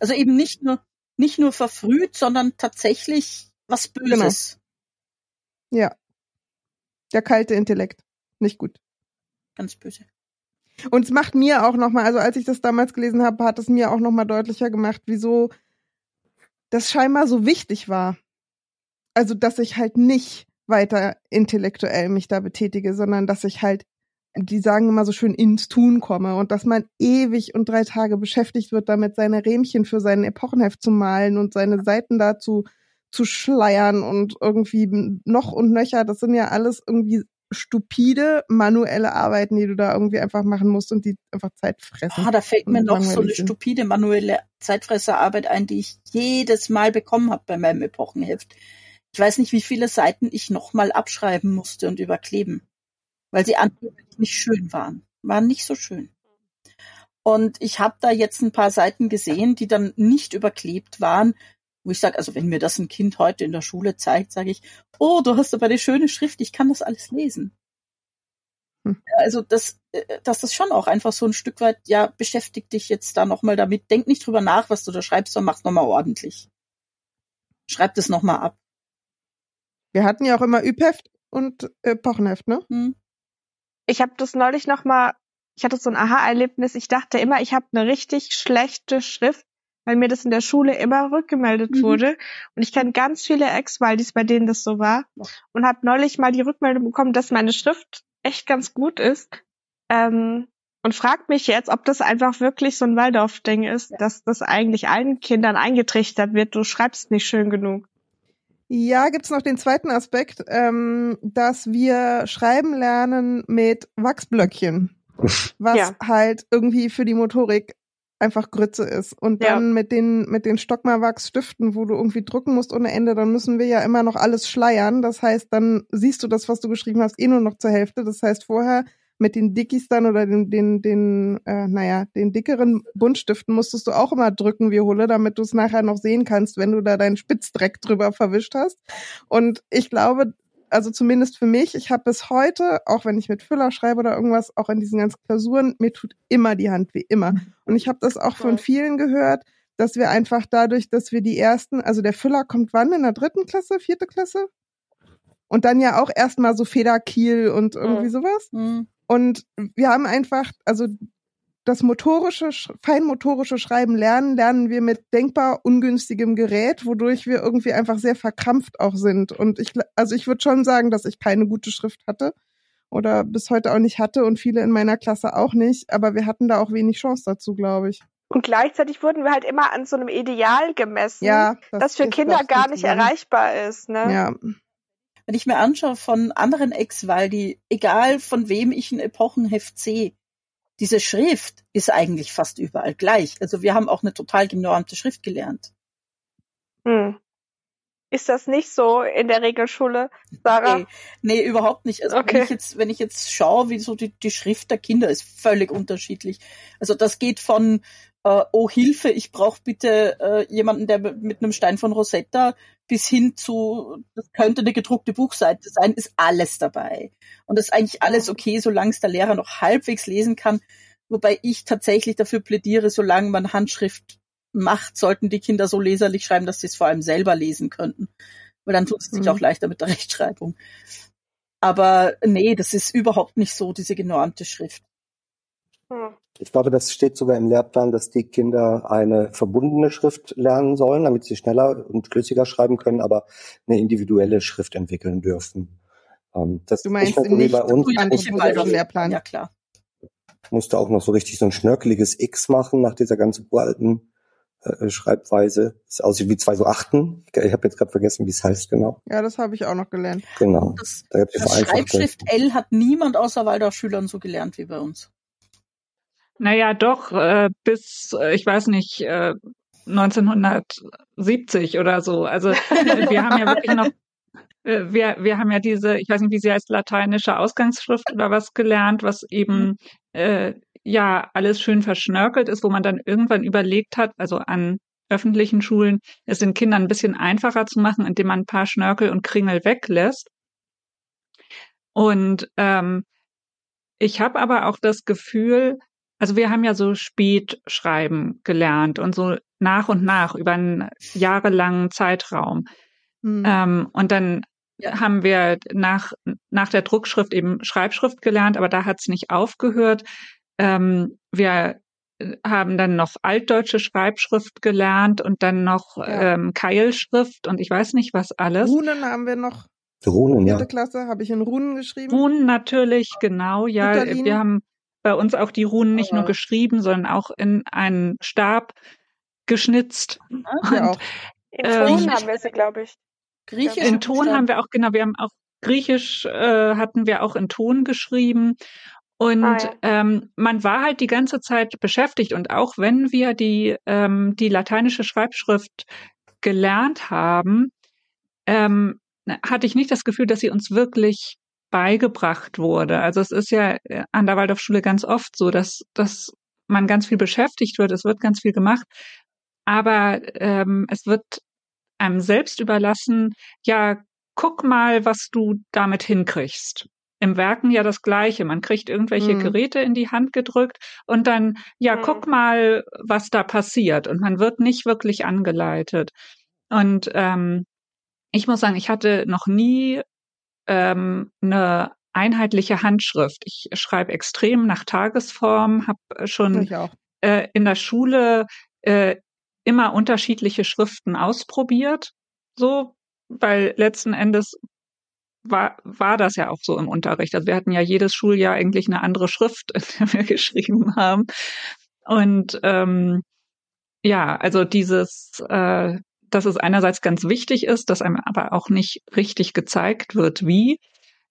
also eben nicht nur nicht nur verfrüht, sondern tatsächlich was Genau. Böses. Ja. Der kalte Intellekt. Nicht gut. Ganz böse. Und es macht mir auch nochmal, also als ich das damals gelesen habe, hat es mir auch nochmal deutlicher gemacht, wieso das scheinbar so wichtig war. Also, dass ich halt nicht weiter intellektuell mich da betätige, sondern dass ich halt, die sagen immer so schön, ins Tun komme und dass man ewig und drei Tage beschäftigt wird, damit seine Rähmchen für sein Epochenheft zu malen und seine Seiten dazu zu schleiern und irgendwie noch und nöcher. Das sind ja alles irgendwie stupide manuelle Arbeiten, die du da irgendwie einfach machen musst und die einfach Zeit fressen. Ah, da fällt mir noch so eine sind. stupide manuelle Zeitfresserarbeit ein, die ich jedes Mal bekommen habe bei meinem Epochenheft. Ich weiß nicht, wie viele Seiten ich nochmal abschreiben musste und überkleben, weil sie angeblich nicht schön waren. Waren nicht so schön. Und ich habe da jetzt ein paar Seiten gesehen, die dann nicht überklebt waren, wo ich sage, also wenn mir das ein Kind heute in der Schule zeigt, sage ich, oh, du hast aber eine schöne Schrift, ich kann das alles lesen. Hm. Also das, äh, dass das schon auch einfach so ein Stück weit, ja, beschäftig dich jetzt da nochmal damit. Denk nicht drüber nach, was du da schreibst, sondern mach's nochmal ordentlich. Schreib das nochmal ab. Wir hatten ja auch immer Übheft und Epochenheft, ne? Hm? Ich habe das neulich noch mal, ich hatte so ein Aha-Erlebnis. Ich dachte immer, ich habe eine richtig schlechte Schrift, weil mir das in der Schule immer rückgemeldet Mhm. wurde. Und ich kenne ganz viele Ex-Waldis, bei denen das so war. Und habe neulich mal die Rückmeldung bekommen, dass meine Schrift echt ganz gut ist. Ähm, und fragt mich jetzt, ob das einfach wirklich so ein Waldorf-Ding ist, Ja. dass das eigentlich allen Kindern eingetrichtert wird. Du schreibst nicht schön genug. Ja, gibt's noch den zweiten Aspekt, ähm, dass wir schreiben lernen mit Wachsblöckchen, was Ja. halt irgendwie für die Motorik einfach Grütze ist. Und Ja. dann mit den mit den Stockmalwachsstiften, wo du irgendwie drucken musst ohne Ende, dann müssen wir ja immer noch alles schleiern. Das heißt, dann siehst du das, was du geschrieben hast, eh nur noch zur Hälfte. Das heißt, vorher mit den Dickies dann oder den, den, den, äh, naja, den dickeren Buntstiften musstest du auch immer drücken wie Hulle, damit du es nachher noch sehen kannst, wenn du da deinen Spitzdreck drüber verwischt hast. Und ich glaube, also zumindest für mich, ich habe bis heute, auch wenn ich mit Füller schreibe oder irgendwas, auch in diesen ganzen Klausuren, mir tut immer die Hand weh, immer. Und ich habe das auch von vielen gehört, dass wir einfach dadurch, dass wir die ersten, also der Füller kommt wann in der dritten Klasse, vierte Klasse? Und dann ja auch erstmal so Federkiel und irgendwie Mhm. sowas. Hm. Und wir haben einfach, also das motorische, sch- feinmotorische Schreiben lernen, lernen wir mit denkbar ungünstigem Gerät, wodurch wir irgendwie einfach sehr verkrampft auch sind. Und ich, also ich würde schon sagen, dass ich keine gute Schrift hatte oder bis heute auch nicht hatte und viele in meiner Klasse auch nicht. Aber wir hatten da auch wenig Chance dazu, glaube ich. Und gleichzeitig wurden wir halt immer an so einem Ideal gemessen, Ja, das für ist, Kinder gar nicht zusammen. erreichbar ist. Ne? Ja, Wenn ich mir anschaue von anderen Ex-Waldi, egal von wem ich ein Epochenheft sehe, diese Schrift ist eigentlich fast überall gleich. Also wir haben auch eine total genormte Schrift gelernt. Hm. Ist das nicht so in der Regelschule, Sarah? Nee, nee, überhaupt nicht. Also Okay. wenn ich jetzt, wenn ich jetzt schaue, wie so die, die Schrift der Kinder ist völlig unterschiedlich. Also das geht von äh, Oh Hilfe, ich brauche bitte äh, jemanden, der mit einem Stein von Rosetta bis hin zu, das könnte eine gedruckte Buchseite sein, ist alles dabei. Und das ist eigentlich alles okay, solange es der Lehrer noch halbwegs lesen kann. Wobei ich tatsächlich dafür plädiere, solange man Handschrift macht, sollten die Kinder so leserlich schreiben, dass sie es vor allem selber lesen könnten. Weil dann tut es sich mhm. auch leichter mit der Rechtschreibung. Aber nee, das ist überhaupt nicht so, diese genormte Schrift. Hm. Ich glaube, das steht sogar im Lehrplan, dass die Kinder eine verbundene Schrift lernen sollen, damit sie schneller und flüssiger schreiben können, aber eine individuelle Schrift entwickeln dürfen. Ähm, das du meinst nicht, nicht bei uns. Nicht im Lehrplan. Ja, klar. Musste auch noch so richtig so ein schnörkeliges X machen nach dieser ganz uralten äh, Schreibweise. Es aussieht wie zwei so Achten. Ich habe jetzt gerade vergessen, wie es heißt genau. Ja, das habe ich auch noch gelernt. Genau. Das, da das Schreibschrift L hat niemand außer Waldorfschülern so gelernt wie bei uns. Naja, doch, äh, bis, äh, ich weiß nicht, äh, 1970 oder so. Also wir haben ja wirklich noch, äh, wir, wir haben ja diese, ich weiß nicht, wie sie heißt, lateinische Ausgangsschrift oder was gelernt, was eben äh, ja alles schön verschnörkelt ist, wo man dann irgendwann überlegt hat, also an öffentlichen Schulen, es den Kindern ein bisschen einfacher zu machen, indem man ein paar Schnörkel und Kringel weglässt. Und ähm, ich habe aber auch das Gefühl, also wir haben ja so Spätschreiben gelernt und so nach und nach über einen jahrelangen Zeitraum. Hm. Ähm, und dann ja. haben wir nach, nach der Druckschrift eben Schreibschrift gelernt, aber da hat es nicht aufgehört. Ähm, wir äh, haben dann noch altdeutsche Schreibschrift gelernt und dann noch ja. ähm, Keilschrift und ich weiß nicht was alles. Runen haben wir noch. Runen, ja. Klasse habe ich in Runen geschrieben. Runen natürlich, genau, ja. Italien. Wir haben bei uns auch die Runen nicht nur geschrieben, sondern auch in einen Stab geschnitzt. Ja, auch. In Ton ähm, haben wir sie, glaube ich. Griechisch. In Ton haben wir auch, genau, wir haben auch Griechisch äh, hatten wir auch in Ton geschrieben. Und ah, ja. ähm, man war halt die ganze Zeit beschäftigt. Und auch wenn wir die, ähm, die lateinische Schreibschrift gelernt haben, ähm, hatte ich nicht das Gefühl, dass sie uns wirklich beigebracht wurde. Also es ist ja äh, an der Waldorfschule ganz oft so, dass, dass man ganz viel beschäftigt wird, es wird ganz viel gemacht, aber ähm, es wird einem selbst überlassen, ja, guck mal, was du damit hinkriegst. Im Werken ja das Gleiche. Man kriegt irgendwelche mhm. Geräte in die Hand gedrückt und dann, ja, mhm. guck mal, was da passiert. Und man wird nicht wirklich angeleitet. Und ähm, ich muss sagen, ich hatte noch nie ähm, eine einheitliche Handschrift. Ich schreibe extrem nach Tagesform, habe schon äh, in der Schule äh, immer unterschiedliche Schriften ausprobiert, so, weil letzten Endes war, war das ja auch so im Unterricht. Also wir hatten ja jedes Schuljahr eigentlich eine andere Schrift, in der wir geschrieben haben. Und ähm, ja, also dieses äh, dass es einerseits ganz wichtig ist, dass einem aber auch nicht richtig gezeigt wird, wie,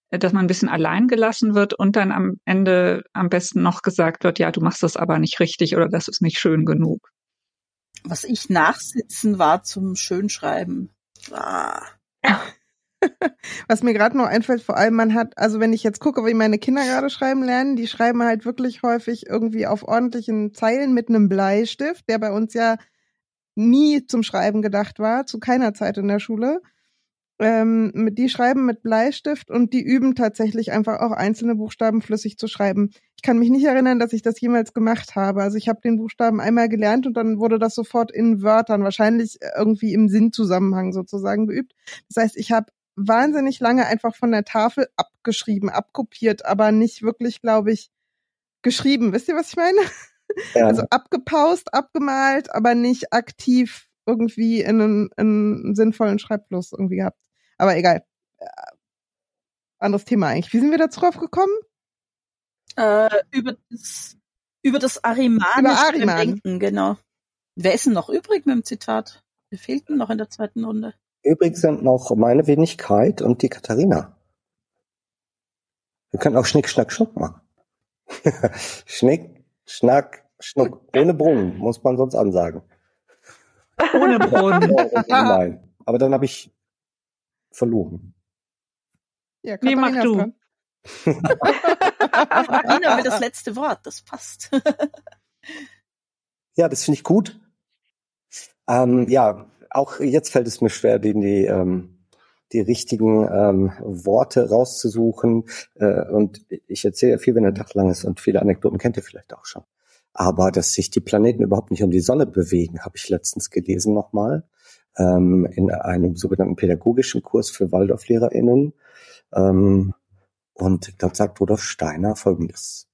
dass man ein bisschen allein gelassen wird und dann am Ende am besten noch gesagt wird, ja, du machst das aber nicht richtig oder das ist nicht schön genug. Was ich nachsitzen war zum Schönschreiben. Ah. Was mir gerade noch einfällt, vor allem man hat, also wenn ich jetzt gucke, wie meine Kinder gerade schreiben lernen, die schreiben halt wirklich häufig irgendwie auf ordentlichen Zeilen mit einem Bleistift, der bei uns ja nie zum Schreiben gedacht war, zu keiner Zeit in der Schule. Ähm, die schreiben mit Bleistift und die üben tatsächlich einfach auch einzelne Buchstaben flüssig zu schreiben. Ich kann mich nicht erinnern, dass ich das jemals gemacht habe. Also ich habe den Buchstaben einmal gelernt und dann wurde das sofort in Wörtern, wahrscheinlich irgendwie im Sinnzusammenhang sozusagen geübt. Das heißt, ich habe wahnsinnig lange einfach von der Tafel abgeschrieben, abkopiert, aber nicht wirklich, glaube ich, geschrieben. Wisst ihr, was ich meine? Ja. Also abgepaust, abgemalt, aber nicht aktiv irgendwie in einen, in einen sinnvollen Schreibfluss irgendwie gehabt. Aber egal. Äh, anderes Thema eigentlich. Wie sind wir da drauf gekommen? Äh, über das, über das Arimanische Ariman. Denken, genau. Wer ist denn noch übrig mit dem Zitat? Wir fehlten noch in der zweiten Runde. Übrig sind noch meine Wenigkeit und die Katharina. Wir können auch Schnick, Schnack, Schnuck machen. Schnick, Schnack, Schnuck. Ohne Brunnen, muss man sonst ansagen. Ohne Brunnen. Nein. Aber dann habe ich verloren. Ja, nee, mach du. Katharina will das letzte Wort, das passt. ja, das finde ich gut. Ähm, ja, auch jetzt fällt es mir schwer, den die, ähm, die richtigen ähm, Worte rauszusuchen. Äh, und ich erzähle ja viel, wenn der Tag lang ist und viele Anekdoten kennt ihr vielleicht auch schon. Aber dass sich die Planeten überhaupt nicht um die Sonne bewegen, habe ich letztens gelesen nochmal ähm, in einem sogenannten pädagogischen Kurs für WaldorflehrerInnen. Ähm, und dort sagt Rudolf Steiner Folgendes.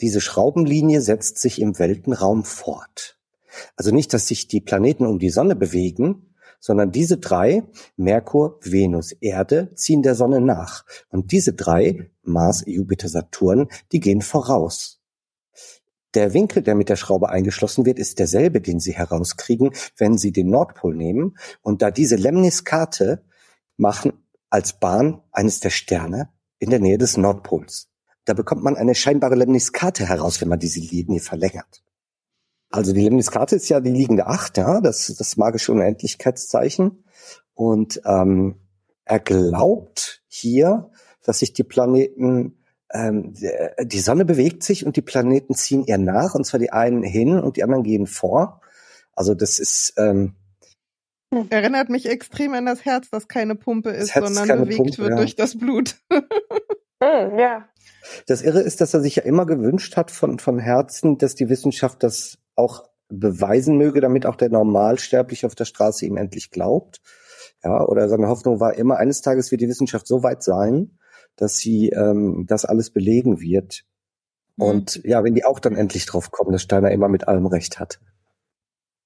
Diese Schraubenlinie setzt sich im Weltenraum fort. Also nicht, dass sich die Planeten um die Sonne bewegen, sondern diese drei, Merkur, Venus, Erde, ziehen der Sonne nach. Und diese drei, Mars, Jupiter, Saturn, die gehen voraus. Der Winkel, der mit der Schraube eingeschlossen wird, ist derselbe, den Sie herauskriegen, wenn Sie den Nordpol nehmen. Und da diese Lemniskate machen als Bahn eines der Sterne in der Nähe des Nordpols. Da bekommt man eine scheinbare Lemniskate heraus, wenn man diese Linie verlängert. Also die Lemniskate ist ja die liegende Acht, ja, das das magische Unendlichkeitszeichen. Und ähm, er glaubt hier, dass sich die Planeten ähm, die Sonne bewegt sich und die Planeten ziehen ihr nach, und zwar die einen hin und die anderen gehen vor. Also das ist ähm, Erinnert mich extrem an das Herz, das keine Pumpe ist, sondern bewegt Pumpe, wird ja. durch das Blut. Hm, ja. Das Irre ist, dass er sich ja immer gewünscht hat von, von Herzen, dass die Wissenschaft das auch beweisen möge, damit auch der Normalsterbliche auf der Straße ihm endlich glaubt. Ja, oder seine Hoffnung war immer, eines Tages wird die Wissenschaft so weit sein, dass sie ähm, das alles belegen wird. Mhm. Und ja, wenn die auch dann endlich drauf kommen, dass Steiner immer mit allem recht hat.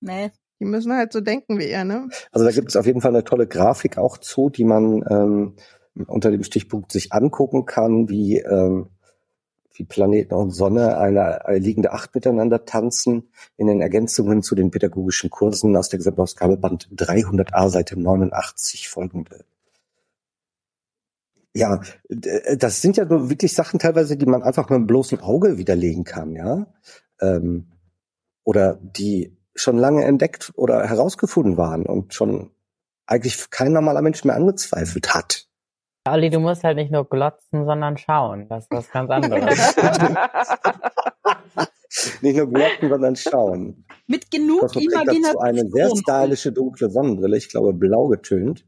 Nee. Die müssen halt so denken wie er, ne? Also da gibt es auf jeden Fall eine tolle Grafik auch zu, die man ähm, unter dem Stichpunkt sich angucken kann, wie, ähm, wie Planeten und Sonne eine, liegende Acht miteinander tanzen, in den Ergänzungen zu den pädagogischen Kursen aus der Gesamtausgabe Band 300a, Seite 89 folgende. Ja, das sind ja nur wirklich Sachen teilweise, die man einfach mit dem bloßen Auge widerlegen kann, ja. Ähm, oder die schon lange entdeckt oder herausgefunden waren und schon eigentlich kein normaler Mensch mehr angezweifelt hat. Olli, du musst halt nicht nur glotzen, sondern schauen. Das ist was ganz anderes. Nicht nur glocken, sondern schauen. Mit genug trägt dazu eine sehr Imagination. stylische dunkle Sonnenbrille, ich glaube blau getönt.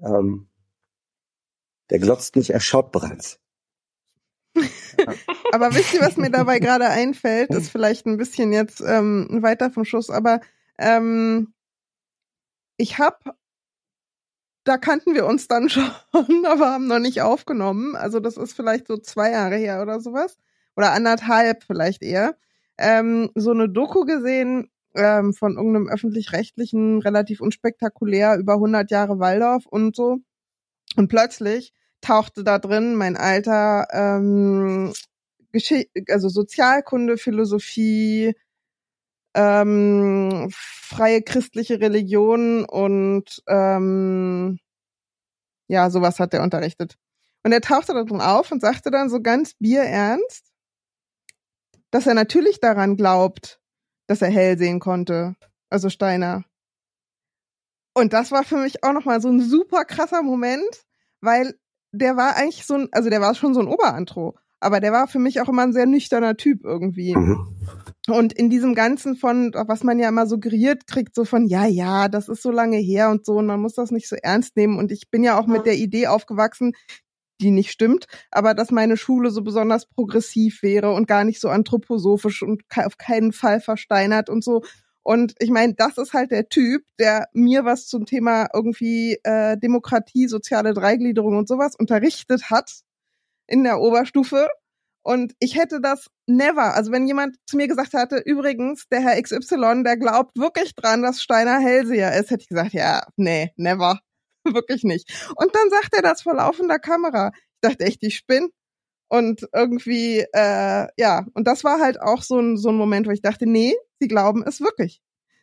Ähm, der glotzt nicht, er schaut bereits. Aber wisst ihr, was mir dabei gerade einfällt? Ist vielleicht ein bisschen jetzt ähm, weiter vom Schuss, aber ähm, ich hab, da kannten wir uns dann schon, aber haben noch nicht aufgenommen. Also das ist vielleicht so zwei Jahre her oder sowas. Oder anderthalb vielleicht eher. Ähm, so eine Doku gesehen ähm, von irgendeinem öffentlich-rechtlichen, relativ unspektakulär, über 100 Jahre Waldorf und so. Und plötzlich tauchte da drin mein alter ähm, Geschichte, also Sozialkunde, Philosophie, ähm, freie christliche Religion und ähm, ja, sowas hat er unterrichtet. Und er tauchte da drin auf und sagte dann so ganz bierernst, dass er natürlich daran glaubt, dass er hell sehen konnte. Also Steiner. Und das war für mich auch nochmal so ein super krasser Moment, weil der war eigentlich so ein, also der war schon so ein Oberantro, aber der war für mich auch immer ein sehr nüchterner Typ irgendwie. Mhm. Und in diesem Ganzen von, was man ja immer suggeriert kriegt, so von, ja, ja, das ist so lange her und so, und man muss das nicht so ernst nehmen. Und ich bin ja auch mit der Idee aufgewachsen, die nicht stimmt, aber dass meine Schule so besonders progressiv wäre und gar nicht so anthroposophisch und auf keinen Fall versteinert und so. Und ich meine, das ist halt der Typ, der mir was zum Thema irgendwie äh, Demokratie, soziale Dreigliederung und sowas unterrichtet hat in der Oberstufe. Und ich hätte das never, also wenn jemand zu mir gesagt hatte, übrigens, der Herr XY, der glaubt wirklich dran, dass Steiner Hellseher ist, hätte ich gesagt, ja, nee, never. wirklich nicht. Und dann sagt er das vor laufender Kamera. Ich dachte echt, ich spinn. Und irgendwie, äh, ja, und das war halt auch so ein, so ein Moment, wo ich dachte, nee, sie glauben es wirklich.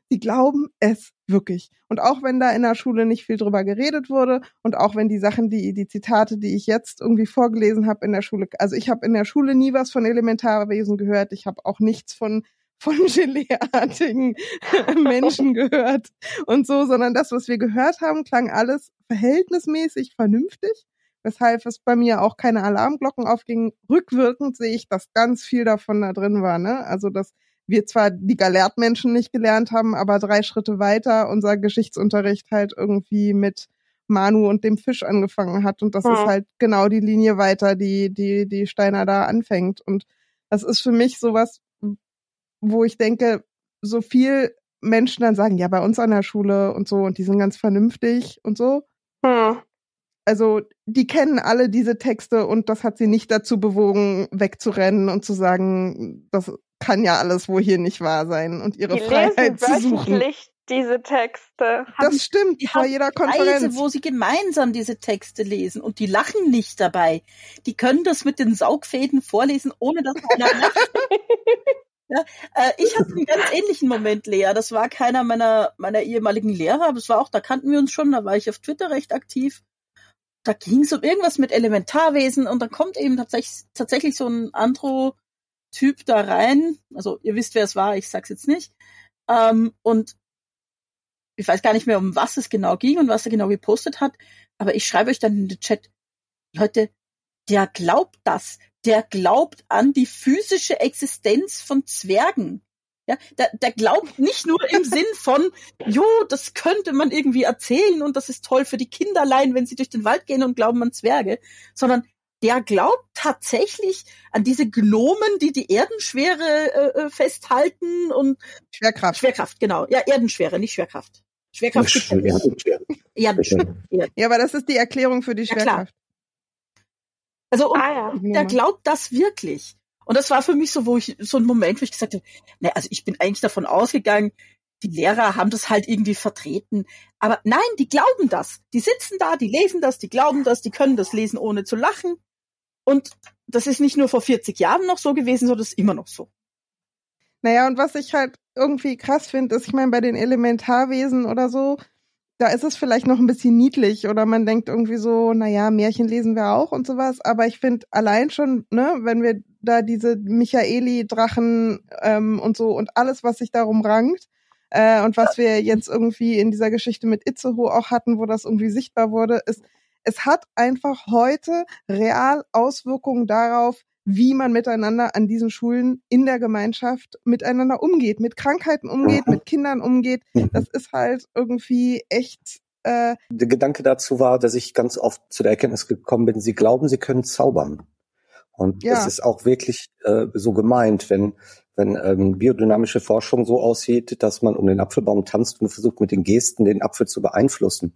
Sie glauben es wirklich. Und auch wenn da in der Schule nicht viel drüber geredet wurde und auch wenn die Sachen, die die Zitate, die ich jetzt irgendwie vorgelesen habe in der Schule, also ich habe in der Schule nie was von Elementarwesen gehört. Ich habe auch nichts von von Geleeartigen Menschen gehört und so, sondern das, was wir gehört haben, klang alles verhältnismäßig vernünftig, weshalb es bei mir auch keine Alarmglocken aufgingen. Rückwirkend sehe ich, dass ganz viel davon da drin war, ne? Also das wir zwar die Gelehrtmenschen nicht gelernt haben, aber drei Schritte weiter unser Geschichtsunterricht halt irgendwie mit Manu und dem Fisch angefangen hat. Und das Hm. ist halt genau die Linie weiter, die, die, die Steiner da anfängt. Und das ist für mich sowas, wo ich denke, so viel Menschen dann sagen, ja, bei uns an der Schule und so, und die sind ganz vernünftig und so. Hm. Also, die kennen alle diese Texte und das hat sie nicht dazu bewogen, wegzurennen und zu sagen, das kann ja alles wohl hier nicht wahr sein und ihre Die lesen Freiheit zu suchen. diese Texte. Das stimmt, Die vor haben jeder Konferenz. wo sie gemeinsam diese Texte lesen und die lachen nicht dabei. Die können das mit den Saugfäden vorlesen, ohne dass einer lacht. Ja, äh, ich hatte einen ganz ähnlichen Moment, Lea. Das war keiner meiner, meiner ehemaligen Lehrer, aber es war auch, da kannten wir uns schon, da war ich auf Twitter recht aktiv. Da ging es um irgendwas mit Elementarwesen und dann kommt eben tatsächlich, tatsächlich so ein Andro-Typ da rein. Also ihr wisst, wer es war, ich sag's jetzt nicht. Ähm, und ich weiß gar nicht mehr, um was es genau ging und was er genau gepostet hat, aber ich schreibe euch dann in den Chat, Leute, der glaubt das. Der glaubt an die physische Existenz von Zwergen. Ja, der, der glaubt nicht nur im Sinn von, jo, das könnte man irgendwie erzählen und das ist toll für die Kinderlein, wenn sie durch den Wald gehen und glauben an Zwerge, sondern der glaubt tatsächlich an diese Gnomen, die die Erdenschwere äh, äh, festhalten und Schwerkraft. Schwerkraft, genau. Ja, Erdenschwere, nicht Schwerkraft. Schwerkraft gibt's ja nicht. Ja, aber das ist die Erklärung für die Ja, klar. Schwerkraft. Also und Ah ja. der glaubt das wirklich. Und das war für mich so, wo ich so ein Moment, wo ich gesagt habe, ne, also ich bin eigentlich davon ausgegangen, die Lehrer haben das halt irgendwie vertreten. Aber nein, die glauben das. Die sitzen da, die lesen das, die glauben das, die können das lesen, ohne zu lachen. Und das ist nicht nur vor 40 Jahren noch so gewesen, sondern das ist immer noch so. Naja, und was ich halt irgendwie krass finde, ist, ich meine, bei den Elementarwesen oder so, da ist es vielleicht noch ein bisschen niedlich oder man denkt irgendwie so, naja, Märchen lesen wir auch und sowas, aber ich finde allein schon, ne, wenn wir da diese Michaeli-Drachen ähm, und so und alles, was sich darum rankt, äh, und was wir jetzt irgendwie in dieser Geschichte mit Itzehoe auch hatten, wo das irgendwie sichtbar wurde, ist, es hat einfach heute real Auswirkungen darauf, wie man miteinander an diesen Schulen in der Gemeinschaft miteinander umgeht, mit Krankheiten umgeht, mit Kindern umgeht. Das ist halt irgendwie echt äh, Der Gedanke dazu war, dass ich ganz oft zu der Erkenntnis gekommen bin, sie glauben, sie können zaubern. Und Ja. es ist auch wirklich äh, so gemeint, wenn, wenn ähm, biodynamische Forschung so aussieht, dass man um den Apfelbaum tanzt und versucht mit den Gesten den Apfel zu beeinflussen,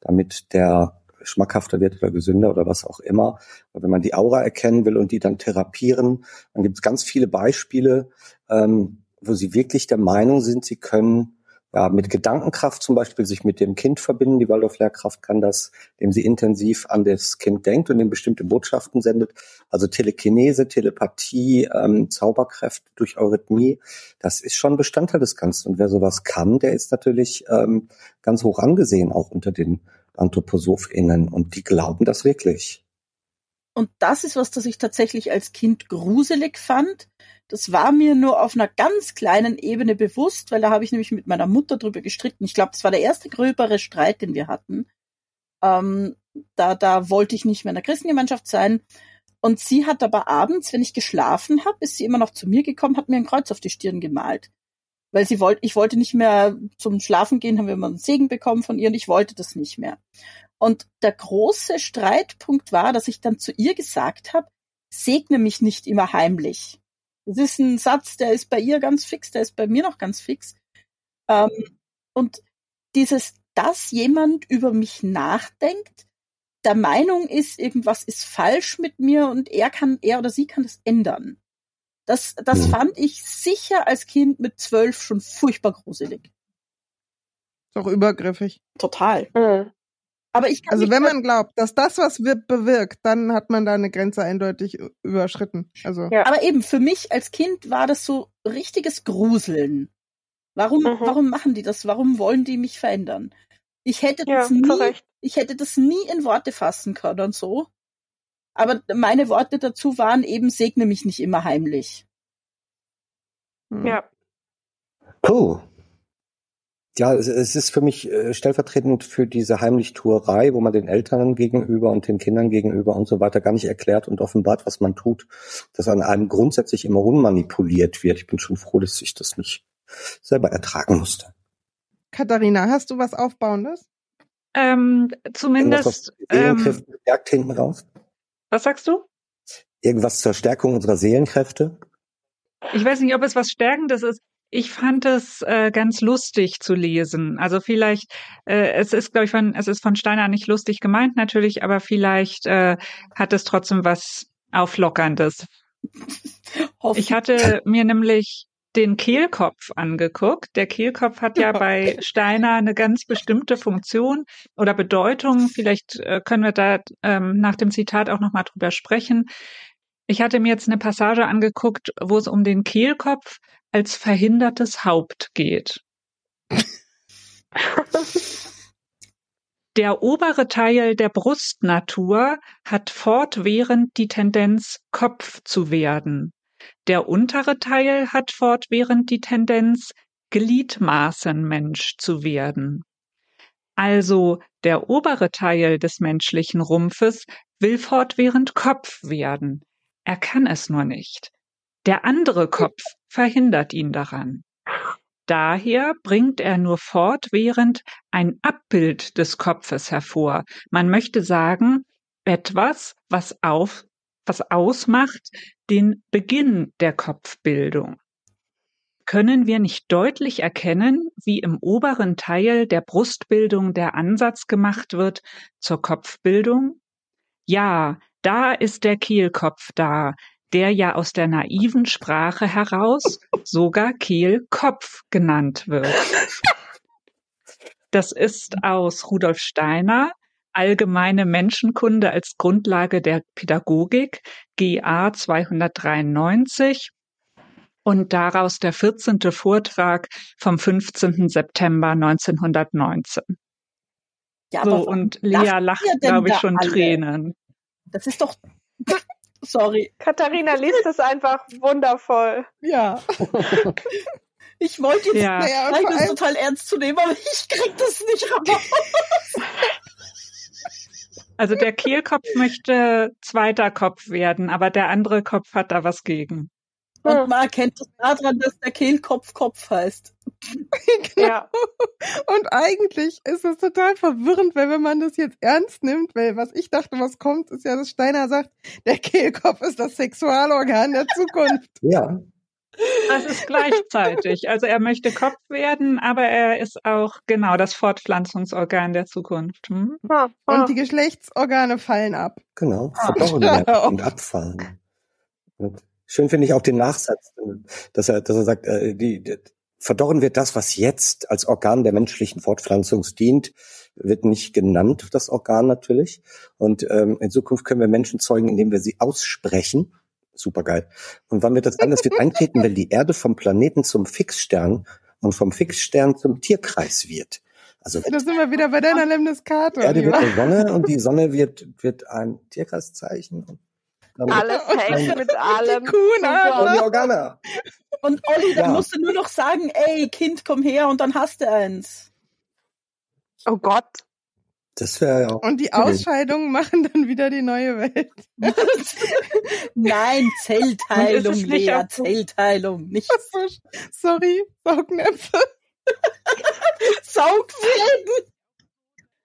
damit der schmackhafter wird oder gesünder oder was auch immer. Aber wenn man die Aura erkennen will und die dann therapieren, dann gibt es ganz viele Beispiele, ähm, wo sie wirklich der Meinung sind, sie können ja, mit Gedankenkraft zum Beispiel sich mit dem Kind verbinden. Die Waldorf-Lehrkraft kann das, indem sie intensiv an das Kind denkt und ihm bestimmte Botschaften sendet. Also Telekinese, Telepathie, ähm, Zauberkräfte durch Eurythmie, das ist schon Bestandteil des Ganzen. Und wer sowas kann, der ist natürlich ähm, ganz hoch angesehen, auch unter den AnthroposophInnen. Und die glauben das wirklich. Und das ist was, das ich tatsächlich als Kind gruselig fand. Das war mir nur auf einer ganz kleinen Ebene bewusst, weil da habe ich nämlich mit meiner Mutter drüber gestritten. Ich glaube, das war der erste gröbere Streit, den wir hatten. Ähm, da, da wollte ich nicht mehr in der Christengemeinschaft sein. Und sie hat aber abends, wenn ich geschlafen habe, ist sie immer noch zu mir gekommen, hat mir ein Kreuz auf die Stirn gemalt. Weil sie wollte, ich wollte nicht mehr zum Schlafen gehen, haben wir immer einen Segen bekommen von ihr und ich wollte das nicht mehr. Und der große Streitpunkt war, dass ich dann zu ihr gesagt habe, segne mich nicht immer heimlich. Das ist ein Satz, der ist bei ihr ganz fix, der ist bei mir noch ganz fix. Ähm, und dieses, dass jemand über mich nachdenkt, der Meinung ist, irgendwas ist falsch mit mir und er kann, er oder sie kann das ändern. Das, das Mhm. fand ich sicher als Kind mit zwölf schon furchtbar gruselig. ist auch übergriffig. Total. Mhm. Aber ich kann Also wenn man glaubt, dass das was wird bewirkt, dann hat man da eine Grenze eindeutig überschritten. Also Ja. Aber eben, für mich als Kind war das so richtiges Gruseln. Warum, Mhm. warum machen die das? Warum wollen die mich verändern? Ich hätte Ja, das nie, ich hätte das nie in Worte fassen können und so. Aber meine Worte dazu waren eben, segne mich nicht immer heimlich. hm. Ja. Puh. Ja, es, es ist für mich äh, stellvertretend für diese Heimlichtuerei, wo man den Eltern gegenüber und den Kindern gegenüber und so weiter gar nicht erklärt und offenbart, was man tut, dass an einem grundsätzlich immer unmanipuliert wird. Ich bin schon froh, dass ich das nicht selber ertragen musste. Katharina, hast du was Aufbauendes? Ähm, Irgendwas, was zumindest, die Seelenkräfte ähm, hinten raus? Was sagst du? Irgendwas zur Stärkung unserer Seelenkräfte? Ich weiß nicht, ob es was Stärkendes ist. Ich fand es äh, ganz lustig zu lesen. Also vielleicht, äh, es ist, glaube ich, von, es ist von Steiner nicht lustig gemeint natürlich, aber vielleicht äh, hat es trotzdem was Auflockerndes. Ich hatte mir nämlich den Kehlkopf angeguckt. Der Kehlkopf hat ja bei Steiner eine ganz bestimmte Funktion oder Bedeutung. Vielleicht äh, können wir da ähm, nach dem Zitat auch nochmal drüber sprechen. Ich hatte mir jetzt eine Passage angeguckt, wo es um den Kehlkopf als verhindertes Haupt geht. Der obere Teil der Brustnatur hat fortwährend die Tendenz, Kopf zu werden. Der untere Teil hat fortwährend die Tendenz, Gliedmaßenmensch zu werden. Also der obere Teil des menschlichen Rumpfes will fortwährend Kopf werden. Er kann es nur nicht. Der andere Kopf verhindert ihn daran. Daher bringt er nur fortwährend ein Abbild des Kopfes hervor. Man möchte sagen, etwas, was auf, was ausmacht den Beginn der Kopfbildung. Können wir nicht deutlich erkennen, wie im oberen Teil der Brustbildung der Ansatz gemacht wird zur Kopfbildung? Ja, da ist der Kehlkopf da, der ja aus der naiven Sprache heraus sogar Kehlkopf genannt wird. Das ist aus Rudolf Steiner, Allgemeine Menschenkunde als Grundlage der Pädagogik, GA 293 und daraus der 14. Vortrag vom 15. September 1919. Ja, so, aber warum und Lea lacht glaube ich, schon alle? Tränen. Das ist doch. Sorry. Katharina liest es einfach wundervoll. Ja. Ich wollte jetzt Ja. Ist allem, total ernst zu nehmen, aber ich krieg das nicht raus. Also der Kehlkopf möchte zweiter Kopf werden, aber der andere Kopf hat da was gegen. Und man erkennt es daran, dass der Kehlkopf Kopf heißt. Ja. und eigentlich ist es total verwirrend, weil wenn man das jetzt ernst nimmt, weil was ich dachte, was kommt, ist ja, dass Steiner sagt, der Kehlkopf ist das Sexualorgan der Zukunft. Ja, Das ist gleichzeitig. Also er möchte Kopf werden, aber er ist auch genau das Fortpflanzungsorgan der Zukunft. Hm? Und die Geschlechtsorgane fallen ab. genau. Ah, Verdorren schau. werden und abfallen. Und schön finde ich auch den Nachsatz, dass er, dass er sagt, äh, die, die, verdorren wird das, was jetzt als Organ der menschlichen Fortpflanzung dient, wird nicht genannt, das Organ natürlich. Und ähm, in Zukunft können wir Menschen zeugen, indem wir sie aussprechen. Supergeil. Und wann wird das an? Das wird eintreten, wenn die Erde vom Planeten zum Fixstern und vom Fixstern zum Tierkreis wird. Also Da sind wir wieder bei deiner Lemniskate. die Erde wird eine Sonne und die Sonne wird, wird ein Tierkreiszeichen. Und Alles hängt mit allem. Kuhn, zusammen. und die Organe. Und Olli, dann Ja. musst du nur noch sagen, ey, Kind, komm her und dann hast du eins. Oh Gott. Das wäre ja auch. Und die Ausscheidungen machen dann wieder die neue Welt. Nein, Zellteilung, Lea, auch Zellteilung, nicht So, sorry, Saugnäpfe. Saugfäden.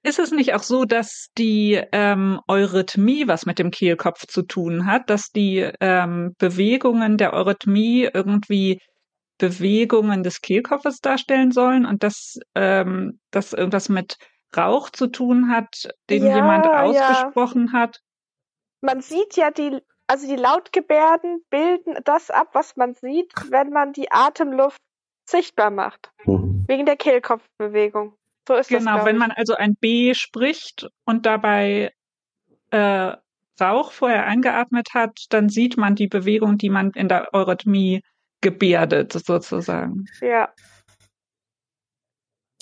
Ist es nicht auch so, dass die ähm, Eurythmie was mit dem Kehlkopf zu tun hat, dass die ähm, Bewegungen der Eurythmie irgendwie Bewegungen des Kehlkopfes darstellen sollen und dass ähm, das irgendwas mit Rauch zu tun hat, den Ja, jemand ja. ausgesprochen hat? Man sieht ja die, also die Lautgebärden bilden das ab, was man sieht, wenn man die Atemluft sichtbar macht. Hm. Wegen der Kehlkopfbewegung. So ist das. Genau, glaub wenn ich. man also ein B spricht und dabei äh, Rauch vorher eingeatmet hat, dann sieht man die Bewegung, die man in der Eurythmie gebärdet, sozusagen. Ja.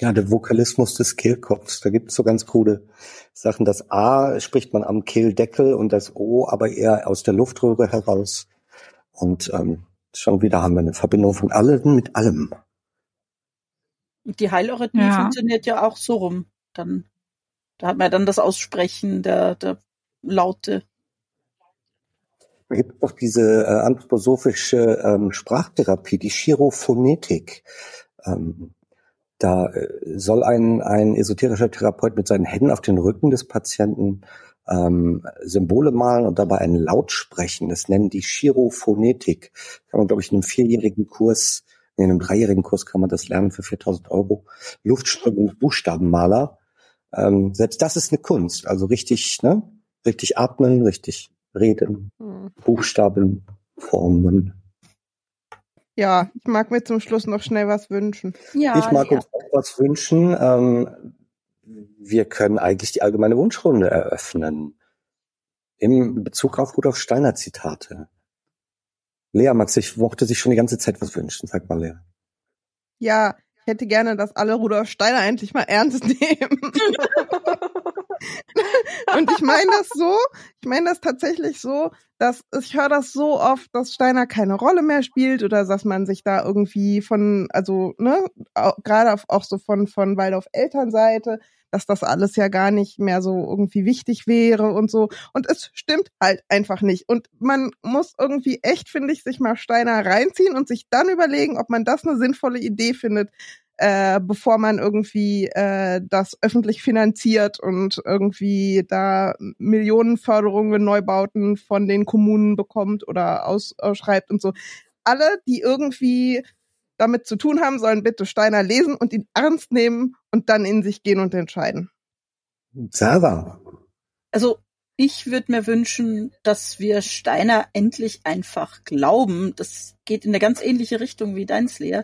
Ja, der Vokalismus des Kehlkopfs. Da gibt es so ganz krude Sachen. Das A spricht man am Kehldeckel und das O aber eher aus der Luftröhre heraus. Und ähm, schon wieder haben wir eine Verbindung von allem mit allem. Die Heilorhythmie Ja. funktioniert ja auch so rum. Dann, da hat man ja dann das Aussprechen der, der Laute. Da gibt es doch diese äh, anthroposophische ähm, Sprachtherapie, die Chirophonetik. Ähm, da äh, soll ein, ein esoterischer Therapeut mit seinen Händen auf den Rücken des Patienten ähm, Symbole malen und dabei einen Laut sprechen. Das nennen die Chirophonetik. Kann man, glaube ich, in einem vierjährigen Kurs, in einem dreijährigen Kurs kann man das lernen für 4000 Euro. Luftströmung, Buchstabenmaler. Ähm, selbst das ist eine Kunst. Also richtig, ne? Richtig atmen, richtig reden. Hm. Buchstaben formen. Ja, ich mag mir zum Schluss noch schnell was wünschen. Ja, ich mag ja. uns auch was wünschen. Ähm, wir können eigentlich die allgemeine Wunschrunde eröffnen. Im Bezug auf Rudolf Steiner Zitate. Lea Max, ich mochte sich schon die ganze Zeit was wünschen. Sag mal, Lea. Ja, ich hätte gerne, dass alle Rudolf Steiner endlich mal ernst nehmen. Und ich meine das so, ich meine das tatsächlich so, dass ich höre das so oft, dass Steiner keine Rolle mehr spielt oder dass man sich da irgendwie von, also ne, gerade auch so von von Waldorf Elternseite, dass das alles ja gar nicht mehr so irgendwie wichtig wäre und so. Und es stimmt halt einfach nicht. Und man muss irgendwie echt, finde ich, sich mal Steiner reinziehen und sich dann überlegen, ob man das eine sinnvolle Idee findet, äh, bevor man irgendwie äh, das öffentlich finanziert und irgendwie da Millionenförderungen, Neubauten von den Kommunen bekommt oder aus, ausschreibt und so. Alle, die irgendwie damit zu tun haben, sollen bitte Steiner lesen und ihn ernst nehmen und dann in sich gehen und entscheiden. Sarah. Also ich würde mir wünschen, dass wir Steiner endlich einfach glauben. Das geht in eine ganz ähnliche Richtung wie deins, Lea.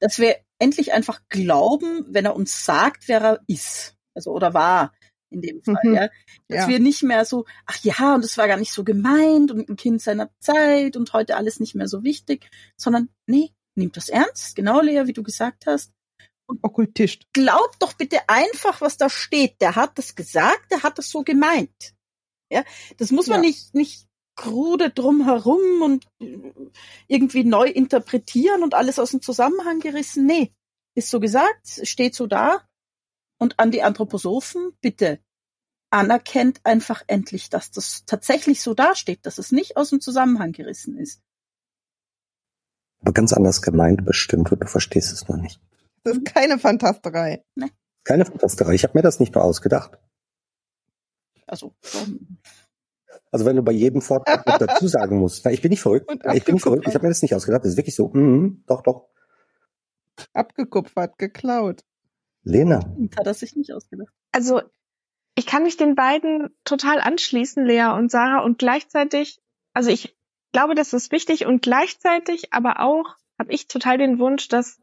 Dass wir endlich einfach glauben, wenn er uns sagt, wer er ist. Also oder war in dem Fall, Mhm. ja. Dass Ja. wir nicht mehr so, ach ja, und das war gar nicht so gemeint und ein Kind seiner Zeit und heute alles nicht mehr so wichtig, sondern nee, nimmt das ernst, genau, Lea, wie du gesagt hast Okkultist. glaub doch bitte einfach, was da steht. Der hat das gesagt, der hat das so gemeint. Ja, das muss man Ja. nicht, nicht krude drumherum und äh, irgendwie neu interpretieren und alles aus dem Zusammenhang gerissen. Nee, ist so gesagt, steht so da. Und an die Anthroposophen, bitte anerkennt einfach endlich, dass das tatsächlich so dasteht, dass es nicht aus dem Zusammenhang gerissen ist. Aber ganz anders gemeint bestimmt und du verstehst es noch nicht. Das ist keine Fantasterei. Keine Fantasterei. Ich habe mir das nicht nur ausgedacht. Also, Also wenn du bei jedem Vortrag noch dazu sagen musst, na, ich bin nicht verrückt, ich bin nicht verrückt, ich habe mir das nicht ausgedacht, das ist wirklich so, mhm, doch, doch. Abgekupfert, geklaut. Lena, hat er sich nicht ausgedacht. Also ich kann mich den beiden total anschließen, Lea und Sarah, und gleichzeitig, also ich glaube, das ist wichtig und gleichzeitig aber auch habe ich total den Wunsch, dass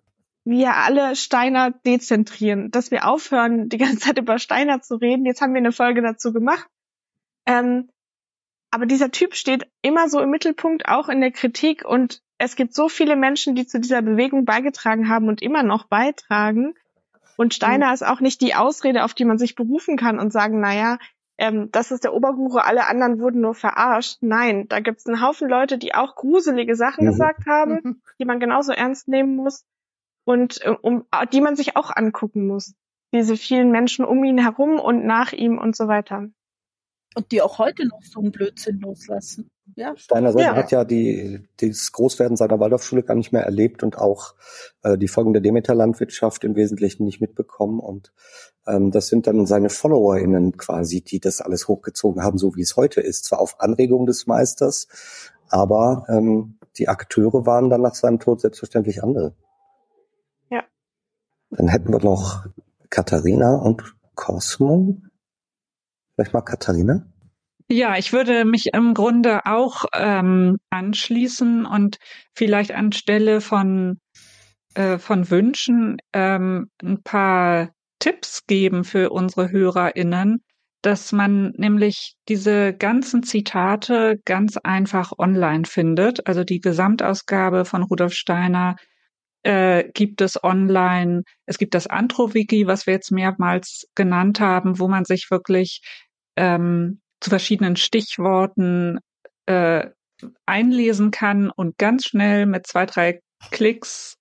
wir alle Steiner dezentrieren, dass wir aufhören, die ganze Zeit über Steiner zu reden. Jetzt haben wir eine Folge dazu gemacht. Ähm, aber dieser Typ steht immer so im Mittelpunkt, auch in der Kritik. Und es gibt so viele Menschen, die zu dieser Bewegung beigetragen haben und immer noch beitragen. Und Steiner ist auch nicht die Ausrede, auf die man sich berufen kann und sagen, naja, ähm, das ist der Oberguru, alle anderen wurden nur verarscht. Nein, da gibt es einen Haufen Leute, die auch gruselige Sachen Mhm. gesagt haben, Mhm. die man genauso ernst nehmen muss und äh, um, die man sich auch angucken muss. Diese vielen Menschen um ihn herum und nach ihm und so weiter. Und die auch heute noch so einen Blödsinn loslassen. Ja. Steiner selber Ja. hat ja die, das Großwerden seiner Waldorfschule gar nicht mehr erlebt und auch äh, die Folgen der Demeter-Landwirtschaft im Wesentlichen nicht mitbekommen. Und ähm, das sind dann seine FollowerInnen quasi, die das alles hochgezogen haben, so wie es heute ist. Zwar auf Anregung des Meisters, aber ähm, die Akteure waren dann nach seinem Tod selbstverständlich andere. Dann hätten wir noch Katharina und Cosmo. Vielleicht mal Katharina? Ja, ich würde mich im Grunde auch ähm, anschließen und vielleicht anstelle von, äh, von Wünschen ähm, ein paar Tipps geben für unsere HörerInnen, dass man nämlich diese ganzen Zitate ganz einfach online findet. Also die Gesamtausgabe von Rudolf Steiner äh, gibt es online. Es gibt das Antro-Wiki, was wir jetzt mehrmals genannt haben, wo man sich wirklich ähm, zu verschiedenen Stichworten äh, einlesen kann und ganz schnell mit zwei, drei Klicks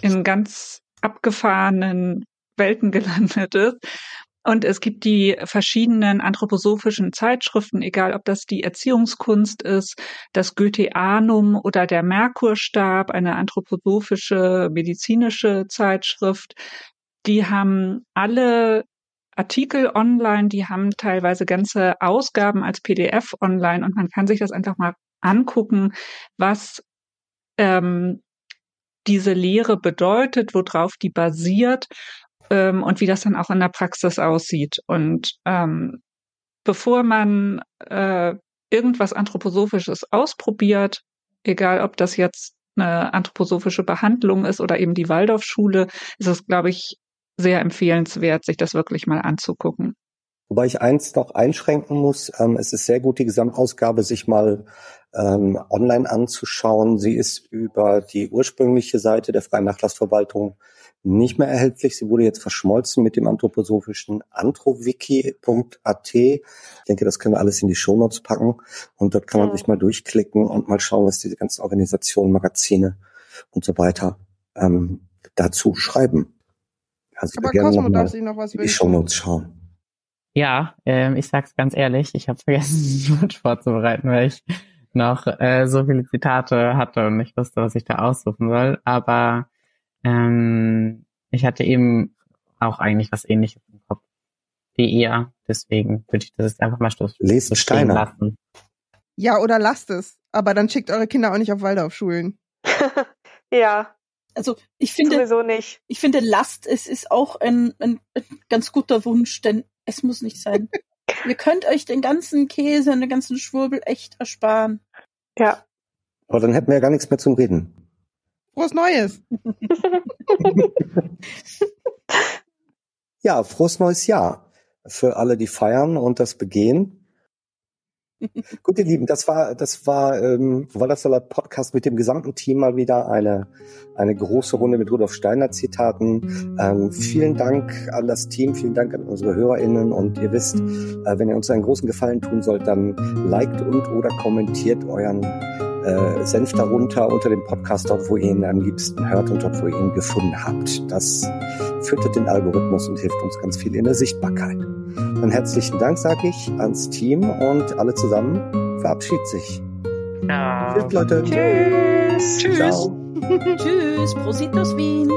in ganz abgefahrenen Welten gelandet ist. Und es gibt die verschiedenen anthroposophischen Zeitschriften, egal ob das die Erziehungskunst ist, das Goetheanum oder der Merkurstab, eine anthroposophische medizinische Zeitschrift. Die haben alle Artikel online, die haben teilweise ganze Ausgaben als PDF online und man kann sich das einfach mal angucken, was ähm, diese Lehre bedeutet, worauf die basiert ähm, und wie das dann auch in der Praxis aussieht. Und ähm, bevor man äh, irgendwas Anthroposophisches ausprobiert, egal ob das jetzt eine anthroposophische Behandlung ist oder eben die Waldorfschule, ist es, glaube ich, sehr empfehlenswert, sich das wirklich mal anzugucken. Wobei ich eins noch einschränken muss, ähm, es ist sehr gut, die Gesamtausgabe sich mal ähm, online anzuschauen. Sie ist über die ursprüngliche Seite der Freien Nachlassverwaltung nicht mehr erhältlich. Sie wurde jetzt verschmolzen mit dem anthroposophischen anthroviki.at. Ich denke, das können wir alles in die Shownotes packen und dort kann man sich mal durchklicken und mal schauen, was diese ganzen Organisationen, Magazine und so weiter ähm, dazu schreiben. Also Aber Cosmo darf sich noch was in die Shownotes schauen. Ja, ähm, ich sag's ganz ehrlich, ich habe vergessen, Wort vorzubereiten, weil ich noch äh, so viele Zitate hatte und nicht wusste, was ich da aussuchen soll. Aber ähm, ich hatte eben auch eigentlich was ähnliches im Kopf wie ihr. Deswegen würde ich das jetzt einfach mal stoßen. Lest Steiner. Lassen. Ja, oder lasst es. Aber dann schickt eure Kinder auch nicht auf Waldorfschulen. ja. Also ich finde, Sowieso nicht. ich finde Last, es ist auch ein, ein, ein ganz guter Wunsch, denn es muss nicht sein. Ihr könnt euch den ganzen Käse und den ganzen Schwurbel echt ersparen. Ja. Aber dann hätten wir ja gar nichts mehr zum Reden. Frohes Neues! ja, frohes neues Jahr für alle, die feiern und das begehen. Gut, ihr Lieben, das war, das war, ähm, Wallersalat Podcast mit dem gesamten Team mal wieder eine, eine große Runde mit Rudolf Steiner Zitaten. Ähm, vielen Dank an das Team, vielen Dank an unsere HörerInnen und ihr wisst, äh, wenn ihr uns einen großen Gefallen tun sollt, dann liked und oder kommentiert euren äh, Senf darunter unter dem Podcast dort, wo ihr ihn am liebsten hört und dort, wo ihr ihn gefunden habt. Das füttert den Algorithmus und hilft uns ganz viel in der Sichtbarkeit. Dann herzlichen Dank, sage ich, ans Team und alle zusammen verabschiedet sich. Ja. Tschüss, Leute. Tschüss. Tschüss. Tschüss. Prositos Wien.